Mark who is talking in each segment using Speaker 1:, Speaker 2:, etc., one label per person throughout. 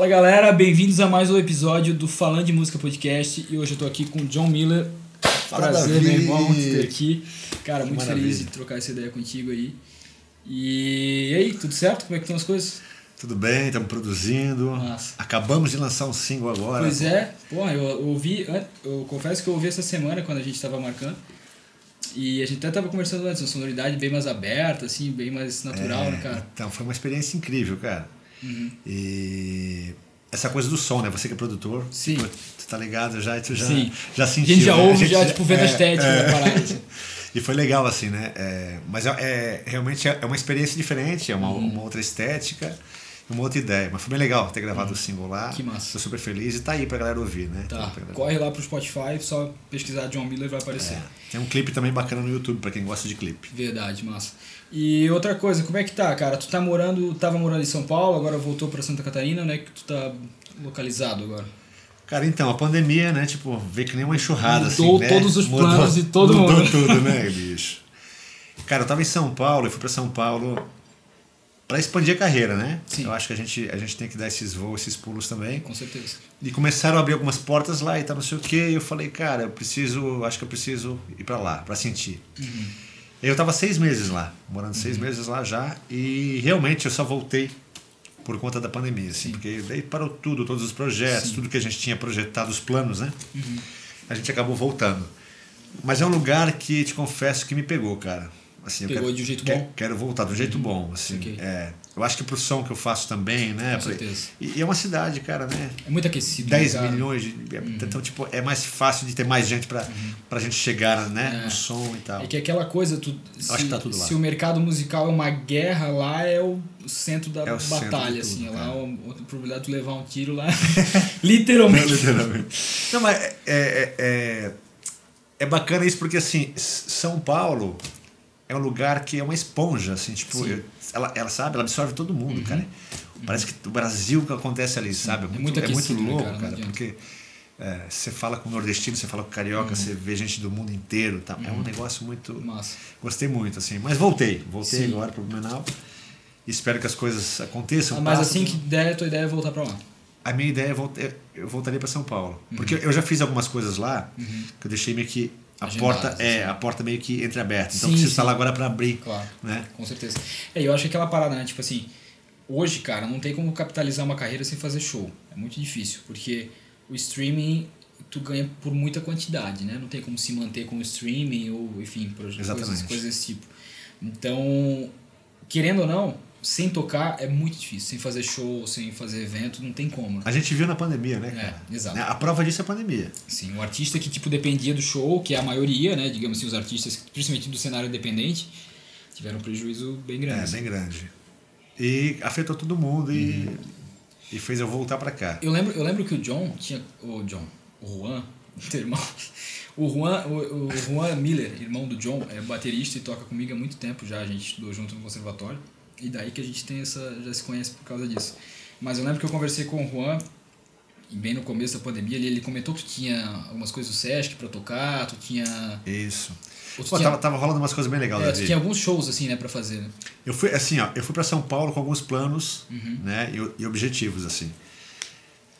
Speaker 1: Fala galera, bem-vindos a mais um episódio do Falando de Música Podcast e hoje eu tô aqui com o John Miller.
Speaker 2: Fala,
Speaker 1: Prazer,
Speaker 2: Davi.
Speaker 1: meu irmão, te ter aqui. Cara, muito
Speaker 2: Maravilha.
Speaker 1: feliz de trocar essa ideia contigo aí. E, e aí, tudo certo? Como é que estão as coisas?
Speaker 2: Tudo bem, estamos produzindo.
Speaker 1: Massa.
Speaker 2: Acabamos de lançar um single agora.
Speaker 1: Pois é, pô, eu ouvi, eu confesso que eu ouvi essa semana quando a gente tava marcando. E a gente até tava conversando antes, uma sonoridade bem mais aberta, assim, bem mais natural,
Speaker 2: É,
Speaker 1: né, cara?
Speaker 2: Então, foi uma experiência incrível, cara.
Speaker 1: Uhum.
Speaker 2: E essa coisa do som, né? Você que é produtor.
Speaker 1: Sim.
Speaker 2: Tu, tu tá ligado já e tu já,
Speaker 1: Sim.
Speaker 2: já
Speaker 1: A
Speaker 2: sentiu.
Speaker 1: gente já
Speaker 2: né?
Speaker 1: ouve,
Speaker 2: gente
Speaker 1: já, tipo, vendo a
Speaker 2: é,
Speaker 1: estética
Speaker 2: é.
Speaker 1: da parada. assim.
Speaker 2: E foi legal, assim, né? É, mas é, é- realmente é uma experiência diferente, é uma,
Speaker 1: Uhum.
Speaker 2: uma outra estética, uma outra ideia. Mas foi bem legal ter gravado o single lá.
Speaker 1: Uhum. Que massa.
Speaker 2: Tô super feliz e tá aí pra galera ouvir, né?
Speaker 1: Tá,
Speaker 2: galera-
Speaker 1: corre lá pro Spotify, só pesquisar John Miller vai aparecer.
Speaker 2: É. Tem um clipe também bacana no YouTube pra quem gosta de clipe.
Speaker 1: Verdade, massa. E outra coisa, como é que tá, cara? Tu tá morando, tava morando em São Paulo, agora voltou pra Santa Catarina, né? Que tu tá localizado agora.
Speaker 2: Cara, então, a pandemia, né, tipo, veio que nem uma enxurrada,
Speaker 1: Mudou
Speaker 2: assim, né?
Speaker 1: todos os planos de todo
Speaker 2: mudou
Speaker 1: mundo.
Speaker 2: tudo, né, bicho? Cara, eu tava em São Paulo e fui pra São Paulo pra expandir a carreira, né?
Speaker 1: Sim.
Speaker 2: Eu acho que a gente, a gente tem que dar esses voos, esses pulos também.
Speaker 1: Com certeza.
Speaker 2: E começaram a abrir algumas portas lá e tal, não sei o quê. E eu falei, cara, eu preciso, acho que eu preciso ir pra lá, pra sentir.
Speaker 1: Uhum.
Speaker 2: Eu tava seis meses lá, morando seis meses lá já. E realmente eu só voltei por conta da pandemia, assim,
Speaker 1: Sim.
Speaker 2: porque daí parou tudo, todos os projetos,
Speaker 1: Sim. Uhum.
Speaker 2: tudo que a gente tinha projetado, os planos, né? A gente acabou voltando. Mas é um lugar que, te confesso, que me pegou, cara. Assim,
Speaker 1: Pegou
Speaker 2: quero,
Speaker 1: de um jeito
Speaker 2: quero,
Speaker 1: bom? Uhum.
Speaker 2: Quero voltar de um jeito bom, assim.
Speaker 1: Ok.
Speaker 2: É, eu acho que pro som que eu faço também, né?
Speaker 1: Com
Speaker 2: pra-
Speaker 1: certeza.
Speaker 2: E, e é uma cidade, cara, né?
Speaker 1: É muito aquecido.
Speaker 2: 10
Speaker 1: né, cara?
Speaker 2: milhões de. Então, tipo, é mais fácil de ter mais gente pra, pra gente chegar, né?
Speaker 1: É.
Speaker 2: No som e tal.
Speaker 1: É que aquela coisa, tu, se,
Speaker 2: Acho que tá tudo lá.
Speaker 1: se o mercado musical é uma guerra, lá é o centro da
Speaker 2: É o centro
Speaker 1: batalha,
Speaker 2: tudo,
Speaker 1: assim. Lá a probabilidade de tu levar um tiro lá, literalmente.
Speaker 2: Literalmente. Não, mas é, é, é, é bacana isso porque, assim, São Paulo é um lugar que é uma esponja, assim, tipo.
Speaker 1: Uhum.
Speaker 2: eu- ela, ela sabe, ela absorve todo mundo, cara. Parece que o Brasil que acontece ali, sabe? É muito,
Speaker 1: muito
Speaker 2: é muito
Speaker 1: aquecido, né,
Speaker 2: louco,
Speaker 1: cara?
Speaker 2: Cara, porque é, você fala com o nordestino, você fala com o
Speaker 1: Uhum.
Speaker 2: carioca, você vê gente do mundo inteiro, tá? é um negócio muito...
Speaker 1: Massa.
Speaker 2: Gostei muito, assim. Mas voltei. Voltei
Speaker 1: Sim.
Speaker 2: agora pro Blumenau. Espero que as coisas aconteçam.
Speaker 1: Ah, mas assim que der, tua ideia é voltar pra lá.
Speaker 2: A minha ideia é voltar, eu voltaria para São Paulo.
Speaker 1: Uhum.
Speaker 2: Porque eu já fiz algumas coisas lá que eu deixei meio que a
Speaker 1: Agendadas,
Speaker 2: porta é
Speaker 1: assim.
Speaker 2: a porta meio que entreaberta. Então
Speaker 1: Sim,
Speaker 2: preciso
Speaker 1: sim.
Speaker 2: estar lá agora para abrir,
Speaker 1: Claro.
Speaker 2: né?
Speaker 1: Com certeza. É, eu acho que aquela parada, né? Tipo assim, hoje, cara, não tem como capitalizar uma carreira sem fazer show. É muito difícil, porque o streaming tu ganha por muita quantidade, né? Não tem como se manter com o streaming ou, enfim, proje- coisas, coisas desse tipo. Então, querendo ou não, sem tocar é muito difícil. Sem fazer show, sem fazer evento, não tem como. né?
Speaker 2: A gente viu na pandemia, né, cara?
Speaker 1: É, exato.
Speaker 2: Né? A prova disso é a pandemia.
Speaker 1: Sim, o artista que tipo dependia do show, que é a maioria, né? Digamos assim, os artistas, principalmente do cenário independente, tiveram um prejuízo bem grande.
Speaker 2: É, bem grande. E afetou todo mundo e,
Speaker 1: Uhum.
Speaker 2: e fez eu voltar para cá.
Speaker 1: Eu lembro, eu lembro que o John tinha. O John. O Juan, teu irmão. O Juan, o, o Juan Miller, irmão do John, é baterista e toca comigo há muito tempo já. A gente estudou junto no conservatório. E daí que a gente tem essa. já se conhece por causa disso. Mas eu lembro que eu conversei com o Juan, bem no começo da pandemia, ele, ele comentou que tinha algumas coisas do Sesc pra tocar, tu tinha.
Speaker 2: Isso. Pô,
Speaker 1: tinha-
Speaker 2: tava, tava rolando umas coisas bem legais,
Speaker 1: é, tu tinha alguns shows assim, né, pra fazer, né?
Speaker 2: Eu fui assim, ó, eu fui para São Paulo com alguns planos,
Speaker 1: Uhum.
Speaker 2: né, e, e objetivos assim.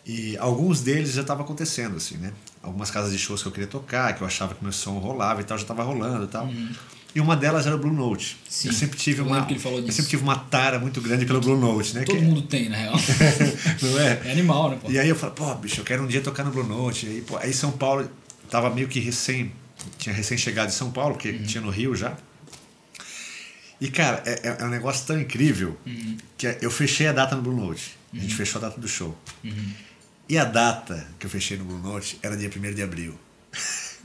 Speaker 2: E alguns deles já estavam acontecendo assim, né? Algumas casas de shows que eu queria tocar, que eu achava que meu som rolava e tal, já estava rolando e tal. E uma delas era o Blue Note.
Speaker 1: Uhum. Sim,
Speaker 2: eu sempre tive
Speaker 1: eu
Speaker 2: uma
Speaker 1: que ele falou
Speaker 2: eu
Speaker 1: disso.
Speaker 2: sempre tive uma tara muito grande pelo Blue Note, né?
Speaker 1: Todo
Speaker 2: que-
Speaker 1: mundo tem, na real.
Speaker 2: não é?
Speaker 1: É animal, né, pô?
Speaker 2: E aí eu falei, pô, bicho, eu quero um dia tocar no Blue Note. E aí, pô, aí São Paulo tava meio que recém, tinha recém chegado em São Paulo, porque tinha no Rio já. E, cara, é, é- é um negócio tão incrível que é- eu fechei a data no Blue Note. A gente fechou a data do show. E a data que eu fechei no Blue Note era dia 1 de abril.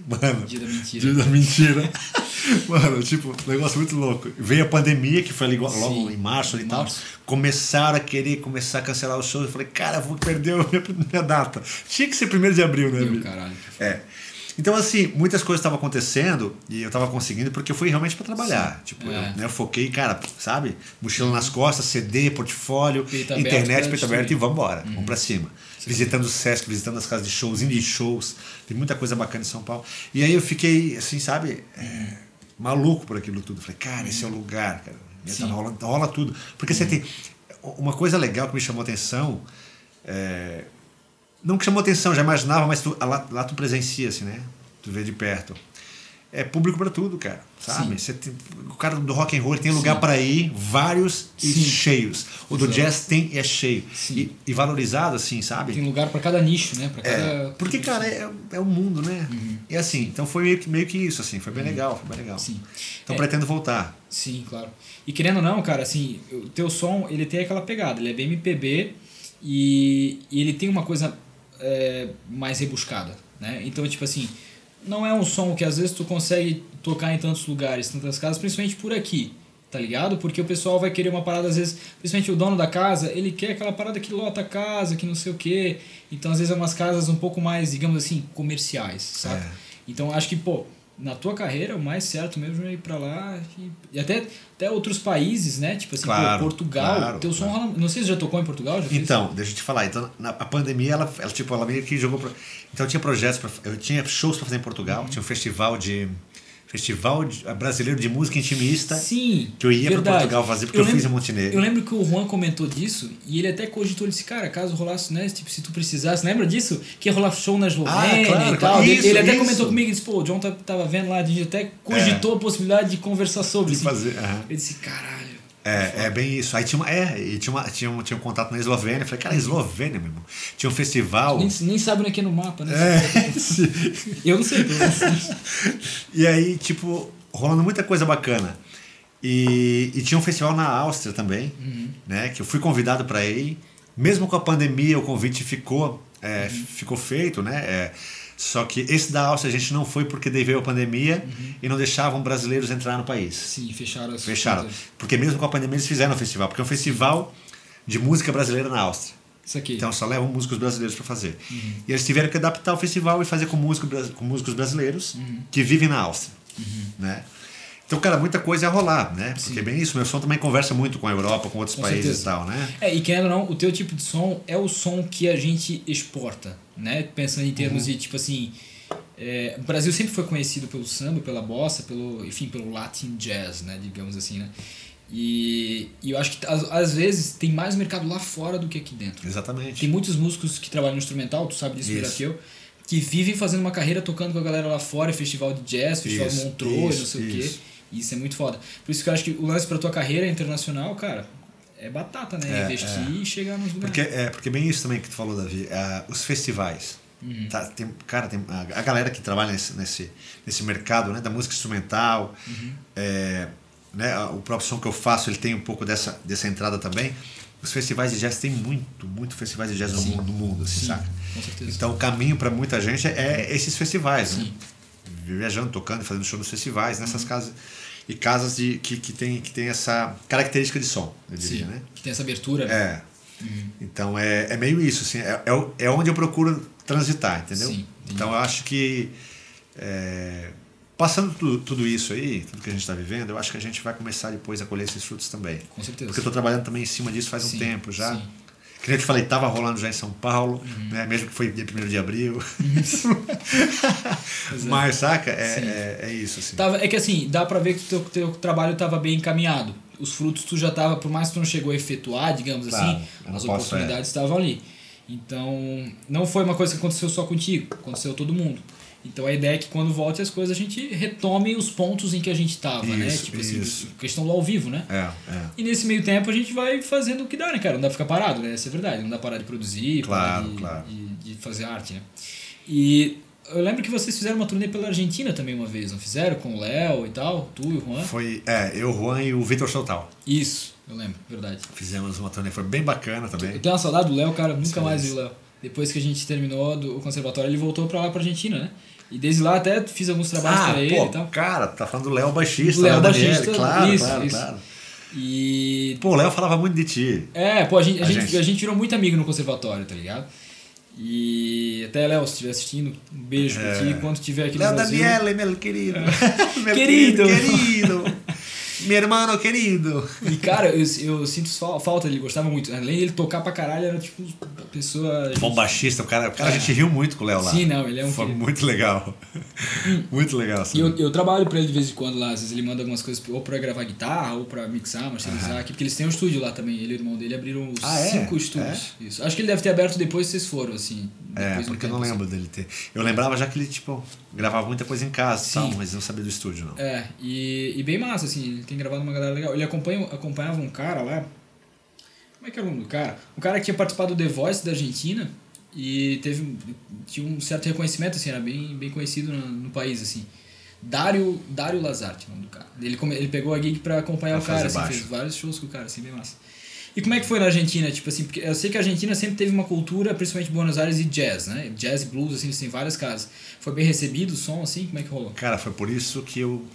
Speaker 2: Mano.
Speaker 1: Dia da mentira.
Speaker 2: Dia da mentira. Mano, tipo, um negócio muito louco. Veio a pandemia, que foi ali logo
Speaker 1: Sim,
Speaker 2: em março e tal. Começaram a querer começar a cancelar os shows. Eu falei, cara, vou perder a minha, minha data. Tinha que ser 1 de abril, né,
Speaker 1: Meu caralho.
Speaker 2: É. Então, assim, muitas coisas estavam acontecendo e eu tava conseguindo porque eu fui realmente para trabalhar. Tipo,
Speaker 1: É.
Speaker 2: eu, né, eu foquei, cara, sabe? Mochila nas costas, CD, portfólio, internet, peito aberto e vambora. Vamos pra cima. Visitando o Sesc, visitando as casas de shows, indie shows. Tem muita coisa bacana em São Paulo. E aí eu fiquei, assim, sabe? é, maluco por aquilo tudo. Falei, cara, esse é o lugar, cara. Tá rolando, rola tudo. Porque você tem. Uma coisa legal que me chamou atenção é, não que chamou atenção, já imaginava, mas tu, lá, lá tu presencia, assim, né? Tu vê de perto. É público para tudo, cara. Sabe? Tem, o cara do rock and roll tem lugar para ir, vários e
Speaker 1: Sim.
Speaker 2: cheios. O do
Speaker 1: Exato.
Speaker 2: jazz tem e é cheio. E, e valorizado, assim, sabe?
Speaker 1: Tem lugar pra cada nicho, né? Pra cada...
Speaker 2: É, porque, cara, é, é o mundo, né? E assim, então foi meio que, meio que isso, assim, foi bem legal, foi bem legal.
Speaker 1: Sim.
Speaker 2: Então
Speaker 1: É.
Speaker 2: pretendo voltar.
Speaker 1: Sim, claro. E querendo ou não, cara, assim, o teu som, ele tem aquela pegada, ele é bem MPB e, e ele tem uma coisa é, mais rebuscada, né? Então, tipo assim, não é um som que às vezes tu consegue tocar em tantos lugares, tantas casas, principalmente por aqui, tá ligado? Porque o pessoal vai querer uma parada, às vezes, principalmente o dono da casa, ele quer aquela parada que lota a casa, que não sei o quê. Então, às vezes, é umas casas um pouco mais, digamos assim, comerciais, sabe?
Speaker 2: É.
Speaker 1: Então acho que, pô, na tua carreira o mais certo mesmo é ir pra lá e, e até, até outros países, né? Tipo assim,
Speaker 2: Claro,
Speaker 1: pô, Portugal,
Speaker 2: claro,
Speaker 1: teu som
Speaker 2: claro.
Speaker 1: Não sei se já tocou em Portugal, já fez?
Speaker 2: Então, deixa eu te falar. Então, na, a pandemia, ela, ela, tipo, ela meio que jogou. Pra, então, eu tinha projetos, pra, eu tinha shows para fazer em Portugal,
Speaker 1: Uhum.
Speaker 2: tinha um festival de. Festival brasileiro de música intimista.
Speaker 1: Sim.
Speaker 2: Que eu ia
Speaker 1: verdade.
Speaker 2: Portugal fazer, porque eu fiz em Montenegro.
Speaker 1: Eu lembro que o Juan comentou disso e ele até cogitou, ele disse, cara, caso rolasse, né? Tipo, se tu precisasse, lembra disso? Que ia rolar show na Eslovênia
Speaker 2: claro,
Speaker 1: e tal.
Speaker 2: claro.
Speaker 1: ele
Speaker 2: Isso,
Speaker 1: ele até
Speaker 2: isso.
Speaker 1: comentou comigo e disse, pô, o John tá- tava vendo lá, a gente até cogitou a possibilidade de conversar sobre
Speaker 2: De
Speaker 1: assim.
Speaker 2: fazer, aham.
Speaker 1: Eu disse, caralho.
Speaker 2: É, é bem isso. Aí tinha uma. É, e tinha, uma, tinha, um, tinha um contato na Eslovênia. Eu falei, cara, Eslovênia, meu irmão. Tinha um festival.
Speaker 1: Nem, nem sabe onde é que é no mapa, né?
Speaker 2: É.
Speaker 1: Eu não sei, pelo menos.
Speaker 2: E aí, tipo, rolando muita coisa bacana. E, e tinha um festival na Áustria também, né? Que eu fui convidado para ir. Mesmo com a pandemia, o convite ficou, é, ficou feito, né? É, só que esse da Áustria a gente não foi porque veio a pandemia e não deixavam brasileiros entrar no país.
Speaker 1: Sim, fecharam as
Speaker 2: Fecharam.
Speaker 1: fronteiras.
Speaker 2: Porque mesmo com a pandemia eles fizeram o festival. Porque é um festival de música brasileira na Áustria.
Speaker 1: Isso aqui.
Speaker 2: Então só levam músicos brasileiros para fazer. E eles tiveram que adaptar o festival e fazer com, músico, bra- com músicos brasileiros que vivem na Áustria. Né? Então, cara, muita coisa ia rolar, né? Porque é bem isso, meu som também conversa muito com a Europa, com outros
Speaker 1: Com
Speaker 2: países
Speaker 1: certeza.
Speaker 2: e tal, né?
Speaker 1: É, e querendo ou não, o teu tipo de som é o som que a gente exporta, né? Pensando em termos
Speaker 2: Uhum.
Speaker 1: de, tipo assim... é, o Brasil sempre foi conhecido pelo samba, pela bossa, pelo, enfim, pelo Latin Jazz, né? Digamos assim, né? E, e eu acho que às, vezes tem mais mercado lá fora do que aqui dentro.
Speaker 2: Exatamente.
Speaker 1: Tem muitos músicos que trabalham no instrumental, tu sabe disso melhor
Speaker 2: Isso.
Speaker 1: que eu, que vivem fazendo uma carreira tocando com a galera lá fora, festival de jazz, festival
Speaker 2: Isso,
Speaker 1: de Montreux, não
Speaker 2: isso,
Speaker 1: sei o quê.
Speaker 2: Isso.
Speaker 1: É muito foda. Por isso que eu acho que o lance pra tua carreira internacional, cara, é batata, né?
Speaker 2: É,
Speaker 1: Investir e chegar nos lugares.
Speaker 2: Porque é porque bem isso também que tu falou, Davi. é, os festivais.
Speaker 1: Uhum.
Speaker 2: Tá, tem, cara, tem a, a galera que trabalha nesse, nesse, nesse mercado né, da música instrumental,
Speaker 1: Uhum.
Speaker 2: é, né, o próprio som que eu faço ele tem um pouco dessa, dessa entrada também. Os festivais de jazz tem muito, muito festivais de jazz no
Speaker 1: Sim.
Speaker 2: mundo, no mundo assim,
Speaker 1: Sim,
Speaker 2: saca?
Speaker 1: com certeza.
Speaker 2: Então o caminho para muita gente é esses festivais, né? Viajando, tocando, fazendo show nos festivais, nessas
Speaker 1: Uhum.
Speaker 2: casas e casas de, que, que, tem, que tem essa característica de som, eu diria,
Speaker 1: Sim,
Speaker 2: né?
Speaker 1: que tem essa abertura.
Speaker 2: É. Então é, é meio isso, assim, é, é, é onde eu procuro transitar, entendeu?
Speaker 1: Sim,
Speaker 2: então eu acho que é, passando tudo, tudo isso aí, tudo que a gente está vivendo, eu acho que a gente vai começar depois a colher esses frutos também.
Speaker 1: Com certeza.
Speaker 2: Porque eu estou trabalhando também em cima disso faz um
Speaker 1: Sim,
Speaker 2: tempo já.
Speaker 1: sim.
Speaker 2: Que nem eu te falei, estava rolando já em São Paulo,
Speaker 1: Uhum.
Speaker 2: né? mesmo que foi dia 1 de abril.
Speaker 1: É.
Speaker 2: Mas, saca? É, é, é isso, assim.
Speaker 1: Tava, é que assim, dá pra ver que o teu, teu trabalho estava bem encaminhado. Os frutos tu já tava, por mais que tu não chegou a efetuar, digamos
Speaker 2: Claro,
Speaker 1: assim,
Speaker 2: eu não
Speaker 1: as
Speaker 2: posso,
Speaker 1: oportunidades estavam ali. Então, não foi uma coisa que aconteceu só contigo, aconteceu todo mundo. Então a ideia é que quando volte as coisas a gente retome os pontos em que a gente tava, né?
Speaker 2: Isso,
Speaker 1: Tipo assim,
Speaker 2: isso.
Speaker 1: questão do ao vivo, né?
Speaker 2: É, é.
Speaker 1: E nesse meio tempo a gente vai fazendo o que dá, né, cara? Não dá pra ficar parado, né? Essa é verdade. Não dá pra parar de produzir,
Speaker 2: Claro,
Speaker 1: parar de,
Speaker 2: claro.
Speaker 1: de, de fazer arte, né? E eu lembro que vocês fizeram uma turnê pela Argentina também uma vez, não fizeram? Com o Léo e tal, tu e o Juan?
Speaker 2: Foi, é, eu, o Juan e o Vitor Soltal.
Speaker 1: Isso, eu lembro, verdade.
Speaker 2: Fizemos uma turnê, foi bem bacana também.
Speaker 1: Eu tenho uma saudade do Léo, cara, nunca mais vi o Léo. Depois que a gente terminou do conservatório, ele voltou pra lá pra Argentina, né? E desde lá até fiz alguns trabalhos
Speaker 2: Ah,
Speaker 1: pra ele e tal.
Speaker 2: cara, tá falando do Léo baixista.
Speaker 1: Léo
Speaker 2: Daniele,
Speaker 1: baixista,
Speaker 2: claro,
Speaker 1: isso,
Speaker 2: claro,
Speaker 1: isso.
Speaker 2: claro.
Speaker 1: E.
Speaker 2: Pô, o Léo falava muito de ti.
Speaker 1: É, pô, a gente, a,
Speaker 2: A
Speaker 1: gente,
Speaker 2: gente.
Speaker 1: a gente virou muito amigo no conservatório, tá ligado? E até, Léo, se estiver assistindo, um beijo pra
Speaker 2: É.
Speaker 1: ti. Quando tiver aqui no
Speaker 2: Léo
Speaker 1: Brasil.
Speaker 2: Daniele, meu querido. Meu
Speaker 1: Querido.
Speaker 2: Querido. Meu irmão querido.
Speaker 1: E, cara, eu, eu sinto fa- falta dele, gostava muito. Além de ele tocar pra caralho, era tipo uma pessoa.
Speaker 2: Bom baixista, o cara, o cara a gente riu muito com o Léo lá.
Speaker 1: Sim, não, ele é um
Speaker 2: Foi
Speaker 1: querido.
Speaker 2: muito legal. muito legal.
Speaker 1: E eu, eu trabalho pra ele de vez em quando lá, às vezes ele manda algumas coisas ou pra gravar guitarra ou pra mixar, masterizar aqui, porque eles têm um estúdio lá também. Ele e o irmão dele abriram os
Speaker 2: Ah, é?
Speaker 1: cinco estúdios. Isso. Acho que ele deve ter aberto depois que vocês foram, assim.
Speaker 2: É,
Speaker 1: um
Speaker 2: porque eu não
Speaker 1: tempo,
Speaker 2: lembro dele ter. Eu lembrava já que ele, tipo, gravava muita coisa em casa tal,
Speaker 1: Sim.
Speaker 2: mas não sabia do estúdio, não.
Speaker 1: É, e, e bem massa, assim, ele tem gravado uma galera legal. Ele acompanha, acompanhava um cara lá. Como é que era o nome do cara? Um cara que tinha participado do The Voice da Argentina e teve tinha um certo reconhecimento, assim, era bem, bem conhecido no, no país, assim. Dário, Dário Lazarte, o nome do cara. Ele, ele pegou a gig pra acompanhar
Speaker 2: Pra
Speaker 1: o cara, assim, fez vários shows com o cara, assim, bem massa. E como é que foi na Argentina? Tipo assim, porque eu sei que a Argentina sempre teve uma cultura, principalmente Buenos Aires, e jazz, né? Jazz e blues, assim, eles têm várias casas. Foi bem recebido o som, assim? Como é que rolou?
Speaker 2: Cara, foi por isso que eu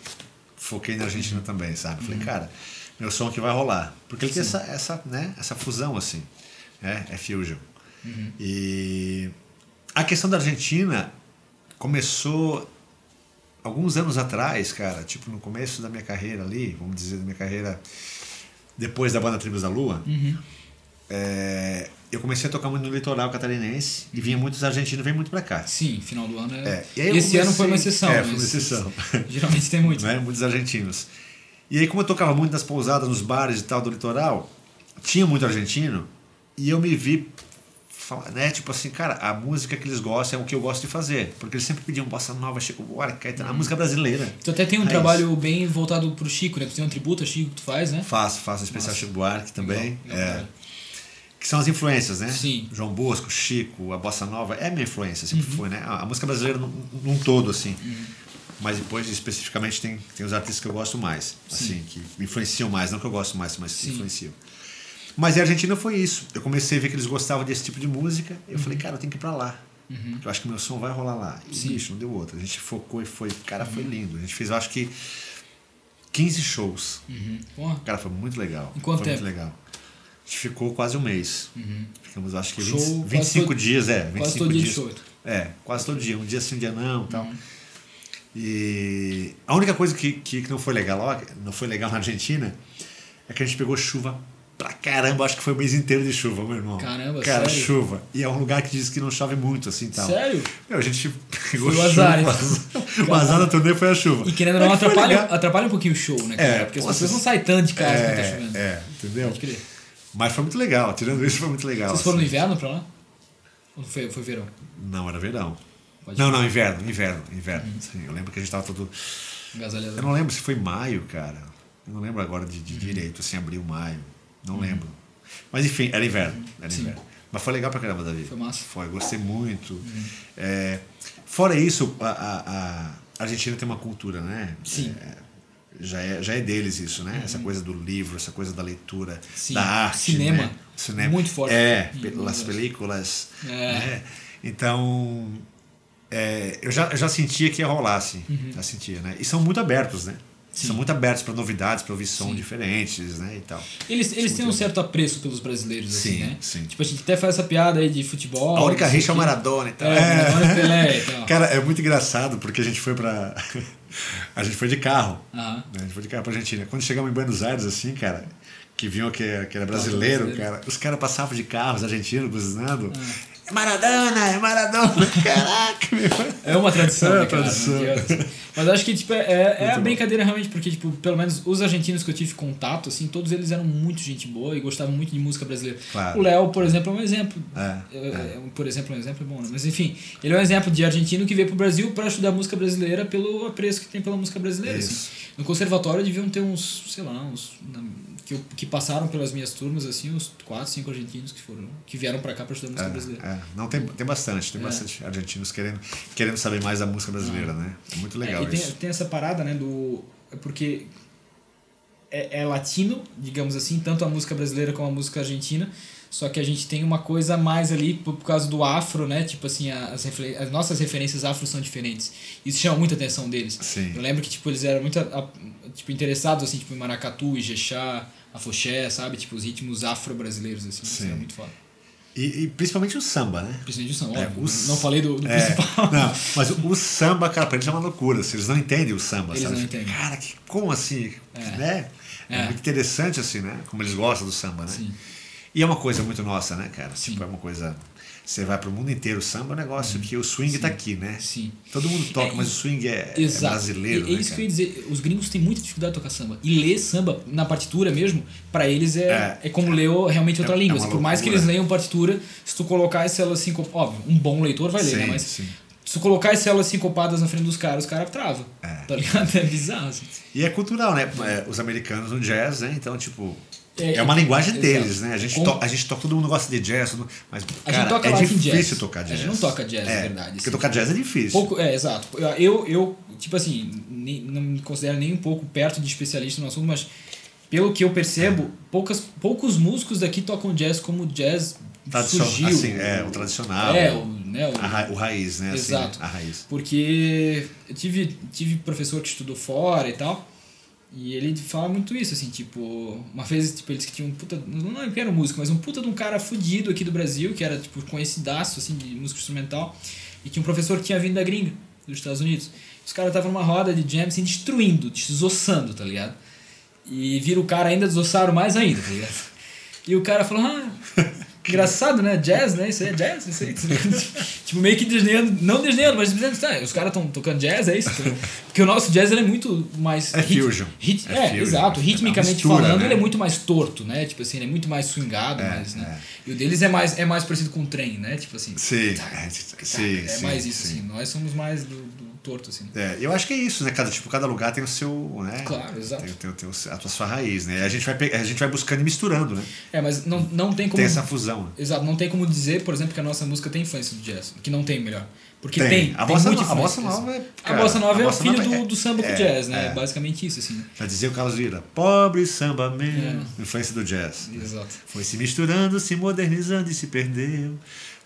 Speaker 2: foquei na Argentina também, sabe? Falei, cara, meu som que vai rolar. Porque ele tem essa, essa, né, essa fusão, assim. É, é fusion. E a questão da Argentina começou alguns anos atrás, cara, tipo no começo da minha carreira ali, vamos dizer, da minha carreira depois da banda Tribos da Lua. é, eu comecei a tocar muito no litoral catarinense e vinha muitos argentinos, vem muito pra cá.
Speaker 1: Sim, final do ano é.
Speaker 2: É,
Speaker 1: Esse ano
Speaker 2: comecei-
Speaker 1: foi uma exceção.
Speaker 2: É, foi uma exceção.
Speaker 1: Geralmente tem muito.
Speaker 2: né? Muitos argentinos. E aí, como eu tocava muito nas pousadas, nos bares e tal do litoral, tinha muito argentino e eu me vi, fala- né? Tipo assim, cara, a música que eles gostam é o que eu gosto de fazer. Porque eles sempre pediam bossa nova, Chico Buarque, Caetano, a música brasileira.
Speaker 1: Tu até tem um
Speaker 2: Raiz.
Speaker 1: trabalho bem voltado pro Chico, né? Tu tem um tributo a Chico que tu faz, né?
Speaker 2: Faço, faço especial
Speaker 1: Nossa.
Speaker 2: Chico Buarque também.
Speaker 1: Legal, legal,
Speaker 2: é,
Speaker 1: cara.
Speaker 2: que são as influências, né?
Speaker 1: Sim.
Speaker 2: João Bosco, Chico, a bossa nova é minha influência, sempre
Speaker 1: Uhum.
Speaker 2: foi, né? A, a música brasileira num, num todo, assim. Mas depois, especificamente, tem, tem os artistas que eu gosto mais, assim, que influenciam mais, não que eu gosto mais, mas que
Speaker 1: Sim.
Speaker 2: influenciam. Mas a Argentina foi isso. Eu comecei a ver que eles gostavam desse tipo de música. Eu falei, cara, eu tenho que ir pra lá. Porque eu acho que meu som vai rolar lá. E,
Speaker 1: Uhum. Sim.
Speaker 2: bicho, não deu outra. A gente focou e foi. Cara, foi lindo. A gente fez, eu acho que, 15 shows.
Speaker 1: Uhum.
Speaker 2: Cara, foi muito legal.
Speaker 1: Em quanto
Speaker 2: foi
Speaker 1: tempo?
Speaker 2: muito legal. A gente ficou quase um mês. Ficamos, acho que,
Speaker 1: Show
Speaker 2: 20,
Speaker 1: quase
Speaker 2: 25
Speaker 1: todo-
Speaker 2: dias, é. 25
Speaker 1: Quase todo dia de
Speaker 2: dias.
Speaker 1: show.
Speaker 2: É, quase todo dia. Um dia sim, um dia não
Speaker 1: Uhum.
Speaker 2: tal. E a única coisa que, que não foi legal lá, não foi legal na Argentina, é que a gente pegou chuva pra caramba. Acho que foi o mês inteiro de chuva, meu irmão.
Speaker 1: Caramba,
Speaker 2: Cara,
Speaker 1: sério?
Speaker 2: chuva. E é um lugar que diz que não chove muito, assim tal.
Speaker 1: Sério?
Speaker 2: Meu, a gente pegou
Speaker 1: Foi o
Speaker 2: chuva.
Speaker 1: azar, então.
Speaker 2: o azar da turnê foi a chuva.
Speaker 1: E querendo ou não,
Speaker 2: foi
Speaker 1: atrapalha, atrapalha um pouquinho o show, né, cara?
Speaker 2: É,
Speaker 1: Porque as pessoas não saem tanto de casa quando tá
Speaker 2: É,
Speaker 1: chovendo.
Speaker 2: é, entendeu? Mas foi muito legal. Tirando isso, foi muito legal.
Speaker 1: Vocês foram no
Speaker 2: assim.
Speaker 1: inverno pra lá? Ou foi, foi verão?
Speaker 2: Não, era verão.
Speaker 1: Pode
Speaker 2: não, não, inverno, inverno, inverno. Sim, eu lembro que a gente tava todo.
Speaker 1: Agasalhado.
Speaker 2: Eu não lembro se foi maio, cara. Eu não lembro agora de, de direito, assim, abril, maio. Não lembro. Mas enfim, era inverno. Era
Speaker 1: Sim.
Speaker 2: inverno. Mas foi legal pra caramba, Davi.
Speaker 1: Foi massa.
Speaker 2: Foi, gostei muito. É, fora isso, a, a- a Argentina tem uma cultura, né?
Speaker 1: Sim.
Speaker 2: É, já, é, já é deles isso, né? Essa coisa do livro, essa coisa da leitura,
Speaker 1: Sim.
Speaker 2: da arte.
Speaker 1: Cinema.
Speaker 2: né? Cinema.
Speaker 1: Muito forte.
Speaker 2: É,
Speaker 1: Hum,
Speaker 2: pelas películas.
Speaker 1: É.
Speaker 2: né? Então, é, eu, já, eu já sentia que ia rolar, assim. Já sentia, né? E são muito abertos, né?
Speaker 1: Uhum. Sim.
Speaker 2: São muito abertos para novidades, para ouvir som diferentes, né? E tal.
Speaker 1: Eles, eles têm um
Speaker 2: Muito
Speaker 1: certo apreço pelos brasileiros, assim,
Speaker 2: Sim,
Speaker 1: né?
Speaker 2: sim.
Speaker 1: Tipo, a gente até faz essa piada aí de futebol.
Speaker 2: A única rixa é o. Maradona e tal.
Speaker 1: É, Maradona e Pelé e tal.
Speaker 2: Cara, é muito engraçado porque a gente foi pra. a gente foi de carro.
Speaker 1: Aham.
Speaker 2: né? A gente foi de carro pra Argentina. Quando chegamos em Buenos Aires, assim, cara, que viam que, que era brasileiro,
Speaker 1: brasileiro.
Speaker 2: cara, os caras passavam de carros argentinos buzinando.
Speaker 1: Ah.
Speaker 2: É Maradona, é Maradona. Caraca, meu.
Speaker 1: É uma tradição,
Speaker 2: É
Speaker 1: né,
Speaker 2: uma
Speaker 1: cara?
Speaker 2: tradição.
Speaker 1: Mas acho que, tipo, é, é a
Speaker 2: bom.
Speaker 1: brincadeira realmente, porque, tipo, pelo menos os argentinos que eu tive contato, assim, todos eles eram muito gente boa e gostavam muito de música brasileira.
Speaker 2: Claro.
Speaker 1: O Léo, por exemplo, é um exemplo.
Speaker 2: É,
Speaker 1: É, é, Por exemplo, um exemplo é bom, né? Mas enfim, ele é um exemplo de argentino que veio pro Brasil para estudar música brasileira pelo apreço que tem pela música brasileira. Assim. No conservatório deviam ter uns, sei lá, uns. Que, eu- que passaram pelas minhas turmas, assim, uns quatro, cinco argentinos que foram. que vieram para cá para estudar música brasileira.
Speaker 2: É, é. Não, tem, tem bastante, tem
Speaker 1: É.
Speaker 2: bastante argentinos querendo, querendo saber mais da música brasileira, né? É muito legal
Speaker 1: É, e tem,
Speaker 2: isso.
Speaker 1: tem essa parada, né, do. é Porque é, é latino, digamos assim, tanto a música brasileira como a música argentina, só que a gente tem uma coisa a mais ali por, por causa do afro, né? Tipo assim, as, as nossas referências afro são diferentes. Isso chama muita atenção deles.
Speaker 2: Sim.
Speaker 1: Eu lembro que tipo, eles eram muito a- tipo, interessados assim, tipo, em maracatu, ijexá, afoxé, sabe? Tipo, os ritmos afro-brasileiros, assim. Isso
Speaker 2: Sim.
Speaker 1: era muito foda.
Speaker 2: E, e principalmente o samba, né?
Speaker 1: Principalmente o samba,
Speaker 2: É,
Speaker 1: óbvio.
Speaker 2: o s-
Speaker 1: Não falei do, do
Speaker 2: É,
Speaker 1: principal.
Speaker 2: não, mas o, o samba, cara, pra eles é uma loucura. assim, Eles não entendem o samba,
Speaker 1: Eles
Speaker 2: sabe?
Speaker 1: não entendem.
Speaker 2: Cara, que, como assim?
Speaker 1: É.
Speaker 2: Né? É.
Speaker 1: É.
Speaker 2: muito interessante, assim, né? Como eles gostam do samba, né?
Speaker 1: Sim.
Speaker 2: E é uma coisa muito nossa, né, cara?
Speaker 1: Sim.
Speaker 2: Tipo, é uma coisa. Você vai pro mundo inteiro, o samba é um negócio que o swing tá aqui, né?
Speaker 1: Sim.
Speaker 2: Todo mundo toca,
Speaker 1: É,
Speaker 2: mas o swing é, é brasileiro,
Speaker 1: é
Speaker 2: né?
Speaker 1: isso que eu ia dizer. Os gringos têm muita dificuldade de tocar samba. E ler samba na partitura mesmo, pra eles é,
Speaker 2: É.
Speaker 1: é. como ler realmente outra
Speaker 2: É- é
Speaker 1: língua. assim, por mais que eles leiam partitura, se tu colocar as células assim, óbvio, um bom leitor vai ler, né?
Speaker 2: Sim,
Speaker 1: Mas
Speaker 2: sim.
Speaker 1: se tu colocar as células sincopadas na frente dos caras, os caras travam.
Speaker 2: É.
Speaker 1: Tá ligado? É bizarro. Assim.
Speaker 2: E é cultural, né? É, os americanos no jazz, né? Então, tipo.
Speaker 1: É,
Speaker 2: É, uma linguagem
Speaker 1: exato.
Speaker 2: deles, né? A gente, to, a gente toca, todo mundo gosta de jazz, mas,
Speaker 1: A
Speaker 2: cara, é difícil
Speaker 1: jazz.
Speaker 2: tocar
Speaker 1: A
Speaker 2: jazz.
Speaker 1: gente não toca jazz,
Speaker 2: é,
Speaker 1: na verdade,
Speaker 2: Porque
Speaker 1: assim.
Speaker 2: tocar jazz é difícil.
Speaker 1: Pouco, é, exato. Eu, eu, tipo assim, nem- não me considero nem um pouco perto de especialista no assunto, mas pelo que eu percebo, poucas, poucos músicos daqui tocam jazz como jazz
Speaker 2: Tradicio-
Speaker 1: surgiu.
Speaker 2: assim, é, o tradicional.
Speaker 1: É, o, né, o,
Speaker 2: A ra- o raiz, né? assim,
Speaker 1: Exato.
Speaker 2: né? a raiz.
Speaker 1: Porque eu tive, tive professor que estudou fora e tal, e ele fala muito isso, assim, tipo, uma vez, tipo, eles que tinham um puta, não é que era músico, mas um puta de um cara fudido aqui do Brasil, que era, tipo, conhecidaço, assim, de música instrumental, e tinha um professor que tinha vindo da gringa, dos Estados Unidos. Os caras estavam numa roda de jam, assim, destruindo, desossando, tá ligado? E vira o cara ainda desossaram mais ainda, tá ligado? E o cara falou, ah, engraçado, né? Jazz, né? Isso aí é jazz, isso aí. tipo, meio que desdenhando, não desdenhando, mas dizendo, tá, os caras estão tocando jazz, é isso? Porque o nosso jazz ele é muito mais.
Speaker 2: É
Speaker 1: rit-
Speaker 2: fusion.
Speaker 1: rit-
Speaker 2: É
Speaker 1: é,
Speaker 2: fusion.
Speaker 1: exato.
Speaker 2: É
Speaker 1: Ritmicamente
Speaker 2: mistura,
Speaker 1: falando,
Speaker 2: né?
Speaker 1: ele é muito mais torto, né? Tipo assim, ele é muito mais swingado,
Speaker 2: É,
Speaker 1: mais, né?
Speaker 2: é.
Speaker 1: E o deles é mais, é mais parecido com um trem, né? Tipo assim.
Speaker 2: Sim,
Speaker 1: tac,
Speaker 2: é,
Speaker 1: tac,
Speaker 2: sim,
Speaker 1: é
Speaker 2: sim,
Speaker 1: mais isso,
Speaker 2: sim.
Speaker 1: assim. Nós somos mais do torto, assim.
Speaker 2: É, eu acho que é isso, né? Cada, tipo, cada lugar tem o seu. Né?
Speaker 1: Claro, exato.
Speaker 2: Tem, tem, tem a sua raiz, né? A gente vai, a gente vai buscando e misturando, né?
Speaker 1: É, mas não, não tem como.
Speaker 2: Tem essa fusão. né?
Speaker 1: Exato, não tem como dizer, por exemplo, que a nossa música tem influência do jazz. Que não tem, melhor. Porque
Speaker 2: Tem.
Speaker 1: tem.
Speaker 2: A
Speaker 1: tem
Speaker 2: bossa no- a bossa nova é- cara,
Speaker 1: a bossa nova é o filho do,
Speaker 2: é-
Speaker 1: do samba com
Speaker 2: é,
Speaker 1: jazz, né?
Speaker 2: é.
Speaker 1: Basicamente isso, assim.
Speaker 2: Já dizia o Carlos Lira, pobre samba man,
Speaker 1: É.
Speaker 2: influência do jazz.
Speaker 1: Exato.
Speaker 2: Foi se misturando, se modernizando e se perdeu.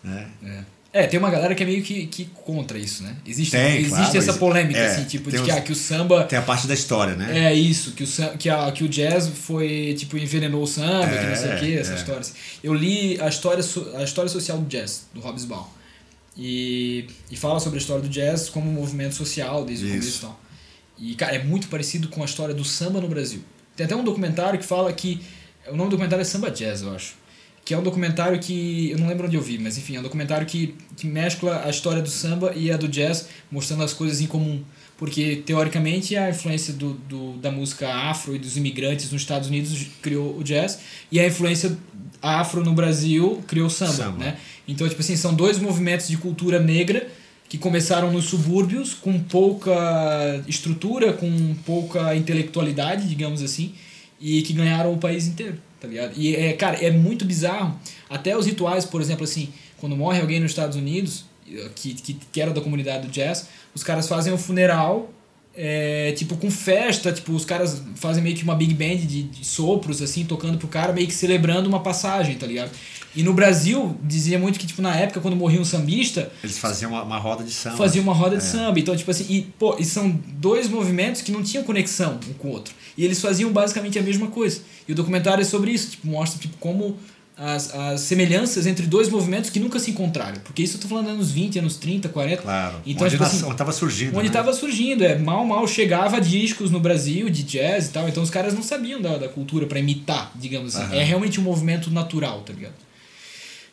Speaker 2: Né?
Speaker 1: É. É, tem uma galera que é meio que, que contra isso, né? Existe,
Speaker 2: Tem,
Speaker 1: existe
Speaker 2: claro,
Speaker 1: essa polêmica,
Speaker 2: é,
Speaker 1: assim, tipo, de que,
Speaker 2: os-
Speaker 1: ah, que o samba.
Speaker 2: Tem a parte da história, né?
Speaker 1: É isso, que o, que, a, que o jazz foi, tipo, envenenou o samba, que não sei o que, essa
Speaker 2: É, é.
Speaker 1: história. assim. Eu li a história, a história social do jazz, do Hobsbawm. E, e fala sobre a história do jazz como um movimento social desde o começo e tal. E, cara, é muito parecido com a história do samba no Brasil. Tem até um documentário que fala que. O nome do documentário é Samba Jazz, eu acho. Que é um documentário que. Eu não lembro onde eu vi, mas enfim, é um documentário que, que mescla a história do samba e a do jazz, mostrando as coisas em comum. Porque, teoricamente, a influência do, do, da música afro e dos imigrantes nos Estados Unidos criou o jazz, e a influência afro no Brasil criou o samba,
Speaker 2: Samba.
Speaker 1: né? Então, tipo assim, são dois movimentos de cultura negra que começaram nos subúrbios com pouca estrutura, com pouca intelectualidade, digamos assim, e que ganharam o país inteiro, tá ligado? E é, cara, é muito bizarro. Até os rituais, por exemplo, assim, quando morre alguém nos Estados Unidos, que, que, que era da comunidade do jazz, os caras fazem um funeral, é, tipo, com festa, tipo, os caras fazem meio que uma big band de, de sopros, assim, tocando pro cara, meio que celebrando uma passagem, tá ligado? E no Brasil, dizia muito que, tipo, na época, quando morria um sambista,
Speaker 2: Eles faziam uma, uma roda de samba.
Speaker 1: fazia uma roda de
Speaker 2: É.
Speaker 1: samba. Então, tipo assim, e, pô, e são dois movimentos que não tinham conexão um com o outro. E eles faziam basicamente a mesma coisa. E o documentário é sobre isso, tipo, mostra tipo, como as, as semelhanças entre dois movimentos que nunca se encontraram. Porque isso eu tô falando anos 20, anos 30, 40.
Speaker 2: Claro.
Speaker 1: Então,
Speaker 2: onde
Speaker 1: tipo assim,
Speaker 2: tava surgindo.
Speaker 1: Onde
Speaker 2: né?
Speaker 1: estava surgindo, é mal, mal chegava discos no Brasil de jazz e tal, então os caras não sabiam da, da cultura para imitar, digamos assim.
Speaker 2: Aham.
Speaker 1: É realmente um movimento natural, tá ligado?